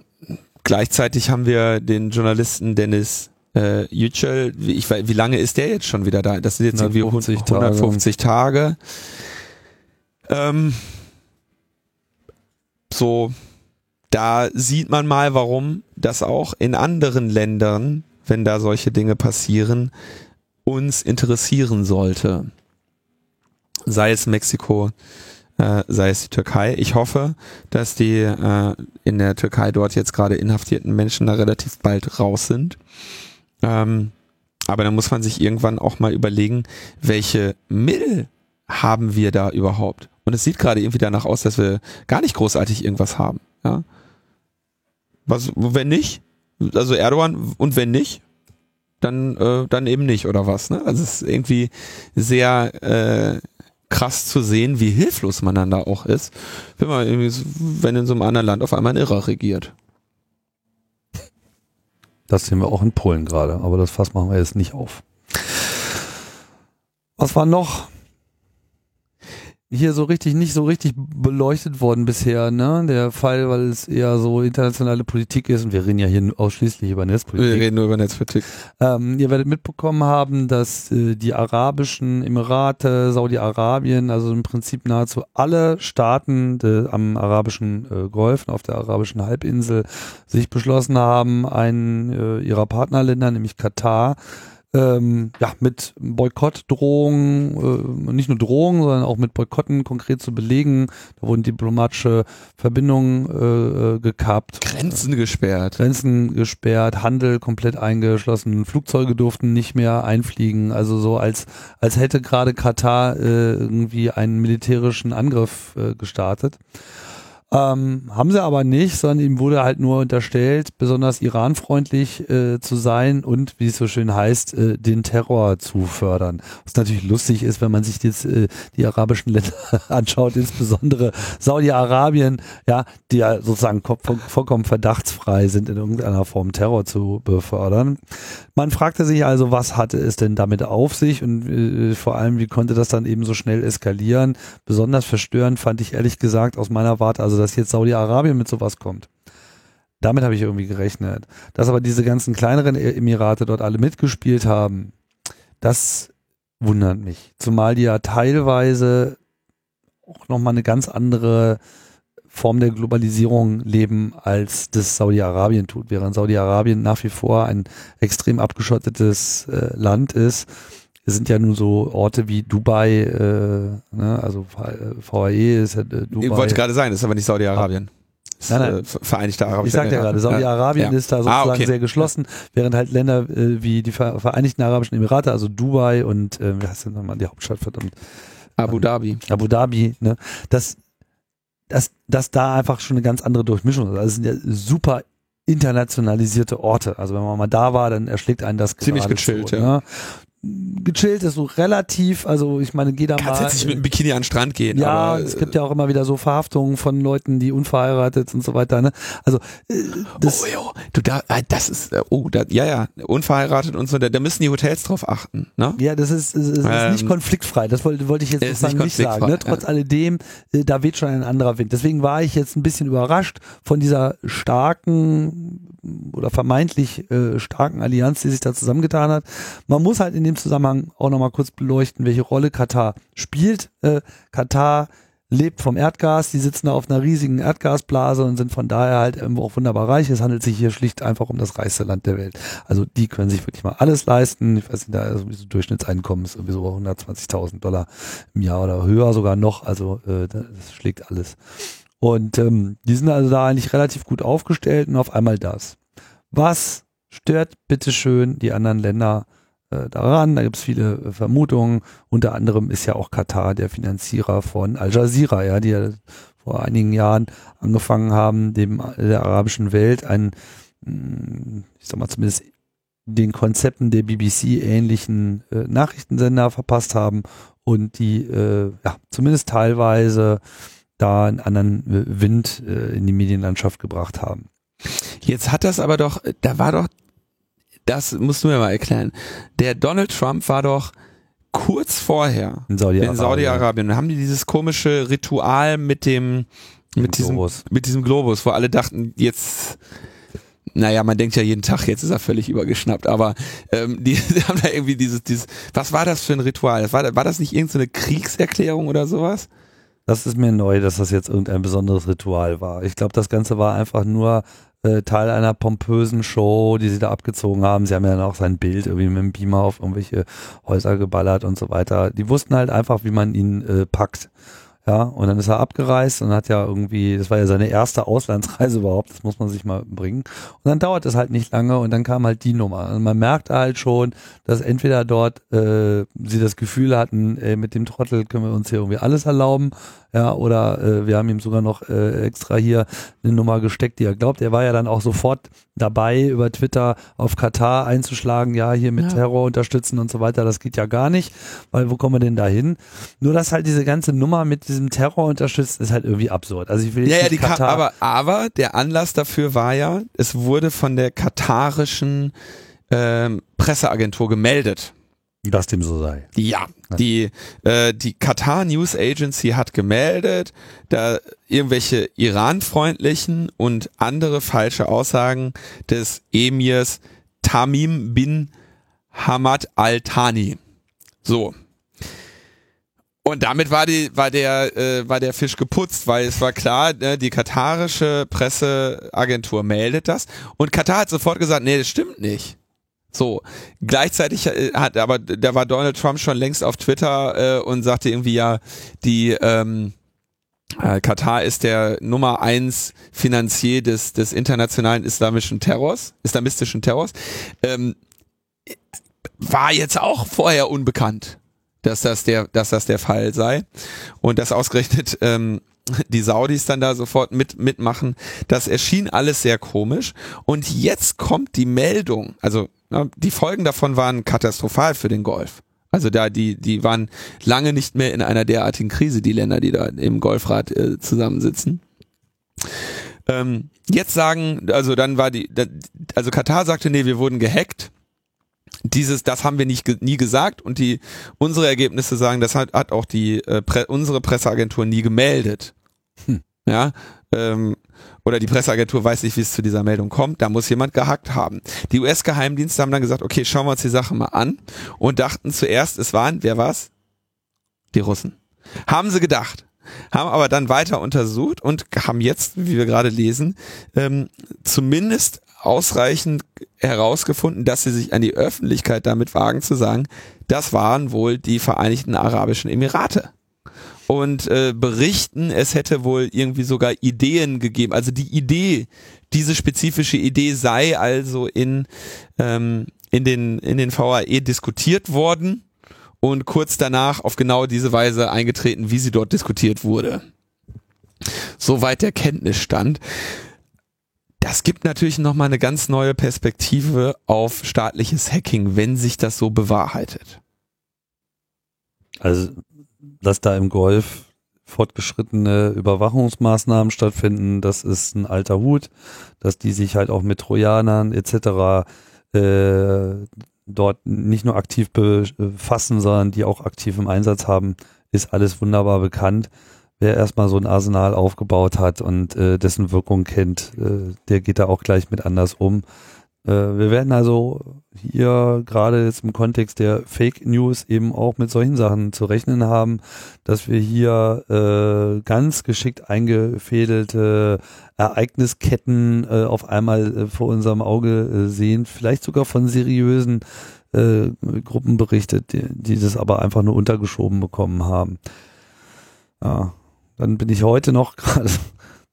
[SPEAKER 2] gleichzeitig haben wir den Journalisten Dennis äh, Yücel, wie, ich, wie lange ist der jetzt schon wieder da? Das sind jetzt 150 irgendwie 150 Tage. Tage. Ähm, so, da sieht man mal, warum das auch in anderen Ländern, wenn da solche Dinge passieren, uns interessieren sollte. Sei es Mexiko, äh, sei es die Türkei. Ich hoffe, dass die äh, in der Türkei dort jetzt gerade inhaftierten Menschen da relativ bald raus sind. Ähm, aber da muss man sich irgendwann auch mal überlegen, welche Mittel haben wir da überhaupt? Und es sieht gerade irgendwie danach aus, dass wir gar nicht großartig irgendwas haben. Ja? Was, wenn nicht? Also Erdogan und wenn nicht, dann, äh, dann eben nicht, oder was? Ne? Also es ist irgendwie sehr äh, krass zu sehen, wie hilflos man dann da auch ist, wenn man irgendwie, wenn in so einem anderen Land auf einmal ein Irrer regiert.
[SPEAKER 1] Das sehen wir auch in Polen gerade, aber das Fass machen wir jetzt nicht auf. Was war noch? Hier so richtig nicht so richtig beleuchtet worden bisher, ne? Der Fall, weil es eher so internationale Politik ist und wir reden ja hier ausschließlich über Netzpolitik.
[SPEAKER 2] Wir reden nur über Netzpolitik.
[SPEAKER 1] Ähm, ihr werdet mitbekommen haben, dass äh, die arabischen Emirate, Saudi-Arabien, also im Prinzip nahezu alle Staaten de, am arabischen äh, Golf, auf der arabischen Halbinsel, sich beschlossen haben, einen äh, ihrer Partnerländer, nämlich Katar, ähm, ja, mit Boykottdrohungen, äh, nicht nur Drohungen, sondern auch mit Boykotten konkret zu belegen. Da wurden diplomatische Verbindungen äh, äh gekappt.
[SPEAKER 2] Grenzen gesperrt.
[SPEAKER 1] Grenzen gesperrt, Handel komplett eingeschlossen, Flugzeuge durften nicht mehr einfliegen. Also so als, als hätte gerade Katar äh, irgendwie einen militärischen Angriff äh, gestartet. Ähm, haben sie aber nicht, sondern ihm wurde halt nur unterstellt, besonders iranfreundlich äh, zu sein und, wie es so schön heißt, äh, den Terror zu fördern. Was natürlich lustig ist, wenn man sich jetzt äh, die arabischen Länder anschaut, insbesondere Saudi-Arabien, ja, die ja sozusagen vollkommen verdachtsfrei sind, in irgendeiner Form Terror zu befördern. Man fragte sich also, was hatte es denn damit auf sich und äh, vor allem, wie konnte das dann eben so schnell eskalieren? Besonders verstörend fand ich ehrlich gesagt aus meiner Warte, also dass jetzt Saudi-Arabien mit sowas kommt. Damit habe ich irgendwie gerechnet. Dass aber diese ganzen kleineren e- Emirate dort alle mitgespielt haben, das wundert mich. Zumal die ja teilweise auch nochmal eine ganz andere Form der Globalisierung leben, als das Saudi-Arabien tut. Während Saudi-Arabien nach wie vor ein extrem abgeschottetes äh, Land ist, sind ja nur so Orte wie Dubai, äh, ne, also VAE ist ja äh,
[SPEAKER 2] Dubai. Ich wollte gerade sagen, das ist aber nicht Saudi-Arabien.
[SPEAKER 1] Nein, nein. Äh,
[SPEAKER 2] Vereinigte Arabische
[SPEAKER 1] Ich sagte ja gerade, Saudi-Arabien ja. ist da ah, sozusagen ah, okay. sehr geschlossen, während halt Länder äh, wie die Vereinigten Arabischen Emirate, also Dubai und äh, wie heißt denn nochmal die Hauptstadt verdammt?
[SPEAKER 2] Abu Dhabi.
[SPEAKER 1] Abu Dhabi, ne? Das, das, das da einfach schon eine ganz andere Durchmischung ist. Also es sind ja super internationalisierte Orte. Also wenn man mal da war, dann erschlägt einen das
[SPEAKER 2] Ziemlich gechillt, ja. Ne?
[SPEAKER 1] Gechillt, ist so relativ, also ich meine, geh da
[SPEAKER 2] Kannst
[SPEAKER 1] mal.
[SPEAKER 2] jetzt nicht mit einem Bikini an den Strand gehen.
[SPEAKER 1] Ja,
[SPEAKER 2] aber,
[SPEAKER 1] es gibt ja auch immer wieder so Verhaftungen von Leuten, die unverheiratet und so weiter. Ne? Also äh, das,
[SPEAKER 2] oh, jo, du da, ah, das ist, äh, oh, da, ja, ja, unverheiratet und so, da, da müssen die Hotels drauf achten, ne?
[SPEAKER 1] Ja, das ist, ist, ist
[SPEAKER 2] Ähm,
[SPEAKER 1] nicht konfliktfrei. Das wollte, wollte ich jetzt sozusagen
[SPEAKER 2] nicht
[SPEAKER 1] nicht sagen. Ne? Trotz alledem, äh, da weht schon ein anderer Wind. Deswegen war ich jetzt ein bisschen überrascht von dieser starken oder vermeintlich äh, starken Allianz, die sich da zusammengetan hat. Man muss halt in dem Zusammenhang auch nochmal kurz beleuchten, welche Rolle Katar spielt. Äh, Katar lebt vom Erdgas, die sitzen da auf einer riesigen Erdgasblase und sind von daher halt irgendwo auch wunderbar reich. Es handelt sich hier schlicht einfach um das reichste Land der Welt. Also die können sich wirklich mal alles leisten. Ich weiß nicht, da ist sowieso Durchschnittseinkommen ist sowieso 120.000 Dollar im Jahr oder höher sogar noch. Also äh, das schlägt alles. Und ähm, die sind also da eigentlich relativ gut aufgestellt und auf einmal das. Was stört bitteschön die anderen Länder äh, daran? Da gibt es viele äh, Vermutungen. Unter anderem ist ja auch Katar der Finanzierer von Al Jazeera, ja, die ja vor einigen Jahren angefangen haben, dem der arabischen Welt einen, mh, ich sag mal zumindest den Konzepten der BBC ähnlichen äh, Nachrichtensender verpasst haben und die äh, ja zumindest teilweise da einen anderen äh, Wind äh, in die Medienlandschaft gebracht haben.
[SPEAKER 2] Jetzt hat das aber doch, da war doch, das musst du mir mal erklären. Der Donald Trump war doch kurz vorher
[SPEAKER 1] In Saudi-Arabien.
[SPEAKER 2] Saudi-Arabien. Da haben die dieses komische Ritual mit dem, mit diesem,
[SPEAKER 1] Globus.
[SPEAKER 2] mit diesem Globus, wo alle dachten, jetzt, naja, man denkt ja jeden Tag, jetzt ist er völlig übergeschnappt, aber ähm, die, die haben da irgendwie dieses, dieses, was war das für ein Ritual? War, war das nicht irgendeine Kriegserklärung oder sowas?
[SPEAKER 1] Das ist mir neu, dass das jetzt irgendein besonderes Ritual war. Ich glaube, das Ganze war einfach nur äh, Teil einer pompösen Show, die sie da abgezogen haben. Sie haben ja dann auch sein Bild irgendwie mit dem Beamer auf irgendwelche Häuser geballert und so weiter. Die wussten halt einfach, wie man ihn äh, packt. Ja, und dann ist er abgereist und hat ja irgendwie, das war ja seine erste Auslandsreise überhaupt, das muss man sich mal bringen. Und dann dauert es halt nicht lange und dann kam halt die Nummer. Und man merkte halt schon, dass entweder dort äh, sie das Gefühl hatten, äh, mit dem Trottel können wir uns hier irgendwie alles erlauben, ja, oder äh, wir haben ihm sogar noch äh, extra hier eine Nummer gesteckt, die er glaubt. Er war ja dann auch sofort dabei, über Twitter auf Katar einzuschlagen, ja, hier mit
[SPEAKER 2] Ja.
[SPEAKER 1] Terror unterstützen und so weiter, das geht ja gar nicht, weil wo kommen wir denn da hin? Nur, dass halt diese ganze Nummer mit diesem Terror unterstützt, ist halt irgendwie absurd. Also ich will jetzt
[SPEAKER 2] Ja, ja, die
[SPEAKER 1] Katar,
[SPEAKER 2] aber, aber der Anlass dafür war ja, es wurde von der katarischen ähm, Presseagentur gemeldet.
[SPEAKER 1] dass dem so sei.
[SPEAKER 2] Ja, die, äh, die Qatar News Agency hat gemeldet, da irgendwelche iranfreundlichen und andere falsche Aussagen des Emirs Tamim bin Hamad Al-Thani. So. Und damit war die, war der, äh, war der Fisch geputzt, weil es war klar, ne, die katarische Presseagentur meldet das und Katar hat sofort gesagt, nee, das stimmt nicht. So, gleichzeitig äh, hat aber da war Donald Trump schon längst auf Twitter äh, und sagte irgendwie ja, die ähm, äh, Katar ist der Nummer eins Finanzier des des internationalen islamischen Terrors, islamistischen Terrors. Ähm, war jetzt auch vorher unbekannt, dass das der, dass das der Fall sei und dass ausgerechnet ähm, die Saudis dann da sofort mit mitmachen. Das erschien alles sehr komisch und jetzt kommt die Meldung, also ja, die Folgen davon waren katastrophal für den Golf. Also da die die waren lange nicht mehr in einer derartigen Krise, die Länder, die da im Golfrat äh, zusammensitzen. Ähm, jetzt sagen, also dann war die, also Katar sagte, nee, wir wurden gehackt dieses, das haben wir nicht nie gesagt und die unsere Ergebnisse sagen, das hat, hat auch die äh, Pre unsere Presseagentur nie gemeldet.
[SPEAKER 1] Hm.
[SPEAKER 2] Ja, ähm, oder die Presseagentur weiß nicht, wie es zu dieser Meldung kommt. Da muss jemand gehackt haben. Die US-Geheimdienste haben dann gesagt, okay, schauen wir uns die Sache mal an und dachten zuerst, es waren, wer war's? Die Russen. Haben sie gedacht. Haben aber dann weiter untersucht und haben jetzt, wie wir gerade lesen, ähm, zumindest ausreichend herausgefunden, dass sie sich an die Öffentlichkeit damit wagen zu sagen, das waren wohl die Vereinigten Arabischen Emirate. Und äh, berichten, es hätte wohl irgendwie sogar Ideen gegeben. Also die Idee, diese spezifische Idee sei also in, ähm, in, den, in den VAE diskutiert worden und kurz danach auf genau diese Weise eingetreten, wie sie dort diskutiert wurde. Soweit der Kenntnisstand. Das gibt natürlich nochmal eine ganz neue Perspektive auf staatliches Hacking, wenn sich das so bewahrheitet.
[SPEAKER 1] Also, dass da im Golf fortgeschrittene Überwachungsmaßnahmen stattfinden, das ist ein alter Hut, dass die sich halt auch mit Trojanern etc. Äh, dort nicht nur aktiv befassen, sondern die auch aktiv im Einsatz haben, ist alles wunderbar bekannt. Wer erstmal so ein Arsenal aufgebaut hat und äh, dessen Wirkung kennt, äh, der geht da auch gleich mit anders um. Äh, wir werden also hier gerade jetzt im Kontext der Fake News eben auch mit solchen Sachen zu rechnen haben, dass wir hier äh, ganz geschickt eingefädelte Ereignisketten äh, auf einmal äh, vor unserem Auge äh, sehen, vielleicht sogar von seriösen Gruppen berichtet, die, die das aber einfach nur untergeschoben bekommen haben. Ja, dann bin ich heute noch gerade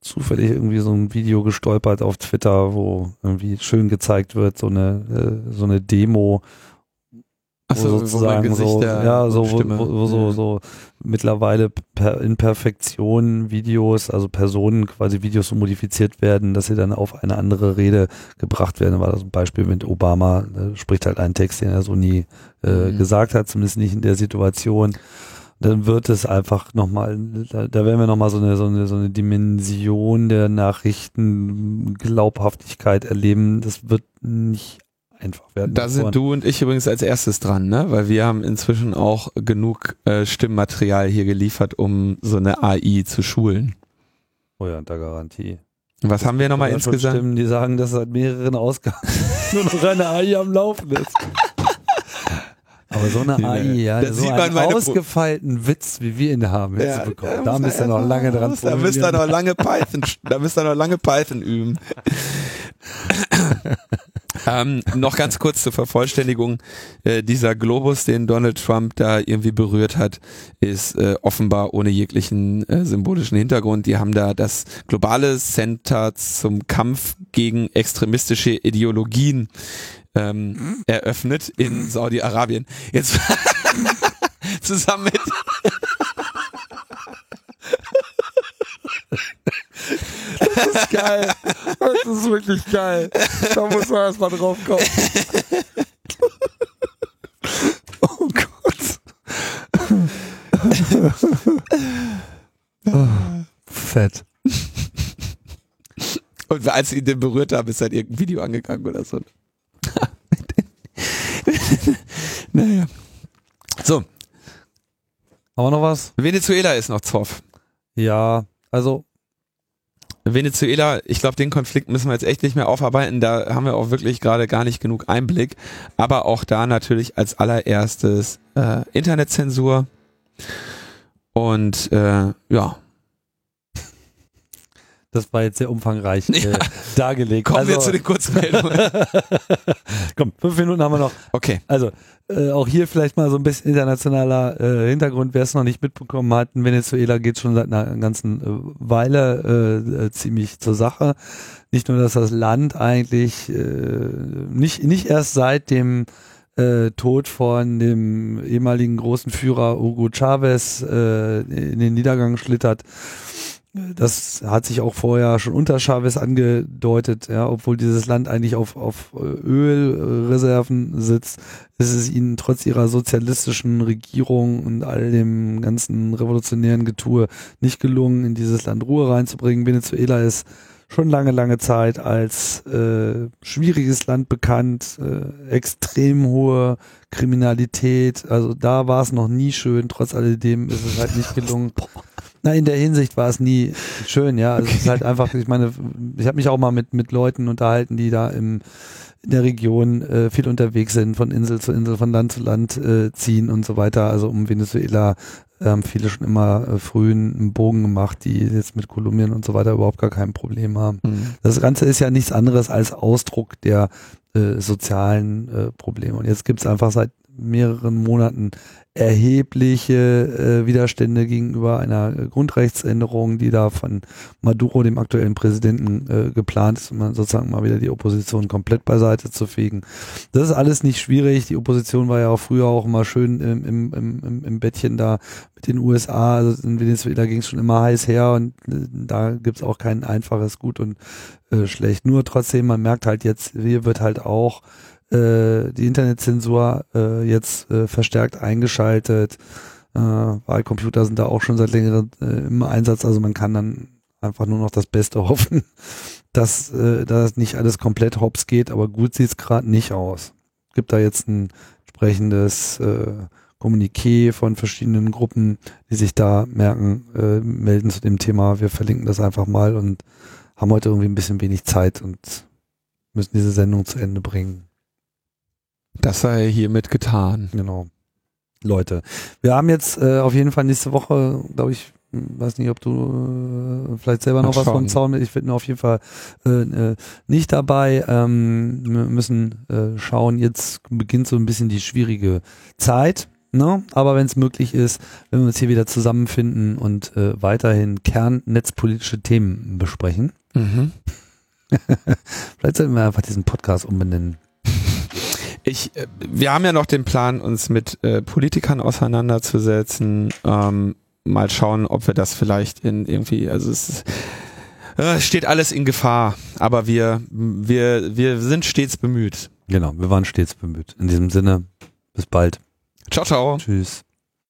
[SPEAKER 1] zufällig irgendwie so ein Video gestolpert auf Twitter, wo irgendwie schön gezeigt wird, so eine, äh, so eine Demo.
[SPEAKER 2] Achso, sozusagen so,
[SPEAKER 1] ja, so, wo, wo, wo so, so mittlerweile per, in Perfektion Videos, also Personen quasi Videos so modifiziert werden, dass sie dann auf eine andere Rede gebracht werden. War das ein Beispiel mit Obama, spricht halt einen Text, den er so nie äh, mhm. gesagt hat, zumindest nicht in der Situation dann wird es einfach nochmal, da, da werden wir nochmal so eine, so, eine, so eine Dimension der Nachrichten, Glaubhaftigkeit erleben. Das wird nicht einfach werden.
[SPEAKER 2] Da sind du und ich übrigens als erstes dran, ne? Weil wir haben inzwischen auch genug äh, Stimmmaterial hier geliefert, um so eine AI zu schulen.
[SPEAKER 1] Oh ja, unter Garantie.
[SPEAKER 2] Was haben wir nochmal insgesamt?
[SPEAKER 1] Stimmen, die sagen, dass seit mehreren Ausgaben nur noch eine AI am Laufen ist. Aber so eine AI, ja, das so einen ausgefeilten Witz, wie wir ihn haben, ja, bekommen. Da müsst ihr noch lange dran
[SPEAKER 2] Da müsst ihr noch lange Python, da müsst ihr noch lange Python üben. ähm, noch ganz kurz zur Vervollständigung. Äh, dieser Globus, den Donald Trump da irgendwie berührt hat, ist äh, offenbar ohne jeglichen äh, symbolischen Hintergrund. Die haben da das globale Center zum Kampf gegen extremistische Ideologien ähm, eröffnet in Saudi-Arabien. Jetzt zusammen mit
[SPEAKER 1] Das ist geil. Das ist wirklich geil. Da muss man erstmal drauf kommen. Oh Gott. Oh, fett.
[SPEAKER 2] Und als sie ihn den berührt haben, ist halt irgendein Video angegangen oder so. naja. So.
[SPEAKER 1] Haben wir noch was?
[SPEAKER 2] Venezuela ist noch Zoff.
[SPEAKER 1] Ja, also.
[SPEAKER 2] Venezuela, ich glaube, den Konflikt müssen wir jetzt echt nicht mehr aufarbeiten. Da haben wir auch wirklich gerade gar nicht genug Einblick. Aber auch da natürlich als allererstes äh, Internetzensur. Und äh, ja,
[SPEAKER 1] das war jetzt sehr umfangreich äh, ja. dargelegt.
[SPEAKER 2] Kommen also, wir zu den Kurzmeldungen.
[SPEAKER 1] Komm, fünf Minuten haben wir noch.
[SPEAKER 2] Okay.
[SPEAKER 1] Also äh, auch hier vielleicht mal so ein bisschen internationaler äh, Hintergrund, wer es noch nicht mitbekommen hat. In Venezuela geht schon seit einer ganzen äh, Weile äh, äh, ziemlich zur Sache. Nicht nur, dass das Land eigentlich äh, nicht, nicht erst seit dem äh, Tod von dem ehemaligen großen Führer Hugo Chavez äh, in den Niedergang schlittert, das hat sich auch vorher schon unter Chavez angedeutet, ja, obwohl dieses Land eigentlich auf, auf Ölreserven sitzt, ist es ihnen trotz ihrer sozialistischen Regierung und all dem ganzen revolutionären Getue nicht gelungen, in dieses Land Ruhe reinzubringen. Venezuela ist schon lange, lange Zeit als äh, schwieriges Land bekannt, äh, extrem hohe Kriminalität. Also da war es noch nie schön, trotz alledem ist es halt nicht gelungen. Na, in der Hinsicht war es nie schön, ja. Also okay. es ist halt einfach, ich meine, ich habe mich auch mal mit, mit Leuten unterhalten, die da im, in der Region äh, viel unterwegs sind, von Insel zu Insel, von Land zu Land äh, ziehen und so weiter. Also um Venezuela haben ähm, viele schon immer äh, früh einen Bogen gemacht, die jetzt mit Kolumbien und so weiter überhaupt gar kein Problem haben. Mhm. Das Ganze ist ja nichts anderes als Ausdruck der äh, sozialen äh, Probleme. Und jetzt gibt es einfach seit mehreren Monaten erhebliche äh, Widerstände gegenüber einer Grundrechtsänderung, die da von Maduro, dem aktuellen Präsidenten, äh, geplant ist, um sozusagen mal wieder die Opposition komplett beiseite zu fegen. Das ist alles nicht schwierig. Die Opposition war ja auch früher auch immer schön im, im, im, im Bettchen da mit den USA. Also in Venezuela ging es schon immer heiß her und äh, da gibt's auch kein einfaches Gut und äh, schlecht. Nur trotzdem, man merkt halt jetzt, hier wird halt auch äh, die Internetzensur äh, jetzt äh, verstärkt eingeschaltet. Äh, Wahlcomputer sind da auch schon seit längerem äh, im Einsatz, also man kann dann einfach nur noch das Beste hoffen, dass äh, das nicht alles komplett hops geht, aber gut sieht es gerade nicht aus. Gibt da jetzt ein entsprechendes äh, Kommuniqué von verschiedenen Gruppen, die sich da merken, äh, melden zu dem Thema. Wir verlinken das einfach mal und haben heute irgendwie ein bisschen wenig Zeit und müssen diese Sendung zu Ende bringen.
[SPEAKER 2] Das sei hiermit getan.
[SPEAKER 1] Genau. Leute, wir haben jetzt äh, auf jeden Fall nächste Woche, glaube ich, hm, weiß nicht, ob du äh, vielleicht selber noch Ach, was von Zaun mit. Ich bin auf jeden Fall äh, äh, nicht dabei. Ähm, wir müssen äh, schauen. Jetzt beginnt so ein bisschen die schwierige Zeit. Ne? Aber wenn es möglich ist, wenn wir uns hier wieder zusammenfinden und äh, weiterhin kernnetzpolitische Themen besprechen. Mhm. vielleicht sollten wir einfach diesen Podcast umbenennen.
[SPEAKER 2] Ich, äh, wir haben ja noch den Plan, uns mit äh, Politikern auseinanderzusetzen. Ähm, mal schauen, ob wir das vielleicht in irgendwie, also es äh, steht alles in Gefahr, aber wir, wir, wir sind stets bemüht.
[SPEAKER 1] Genau, wir waren stets bemüht. In diesem Sinne, bis bald.
[SPEAKER 2] Ciao, ciao.
[SPEAKER 1] Tschüss.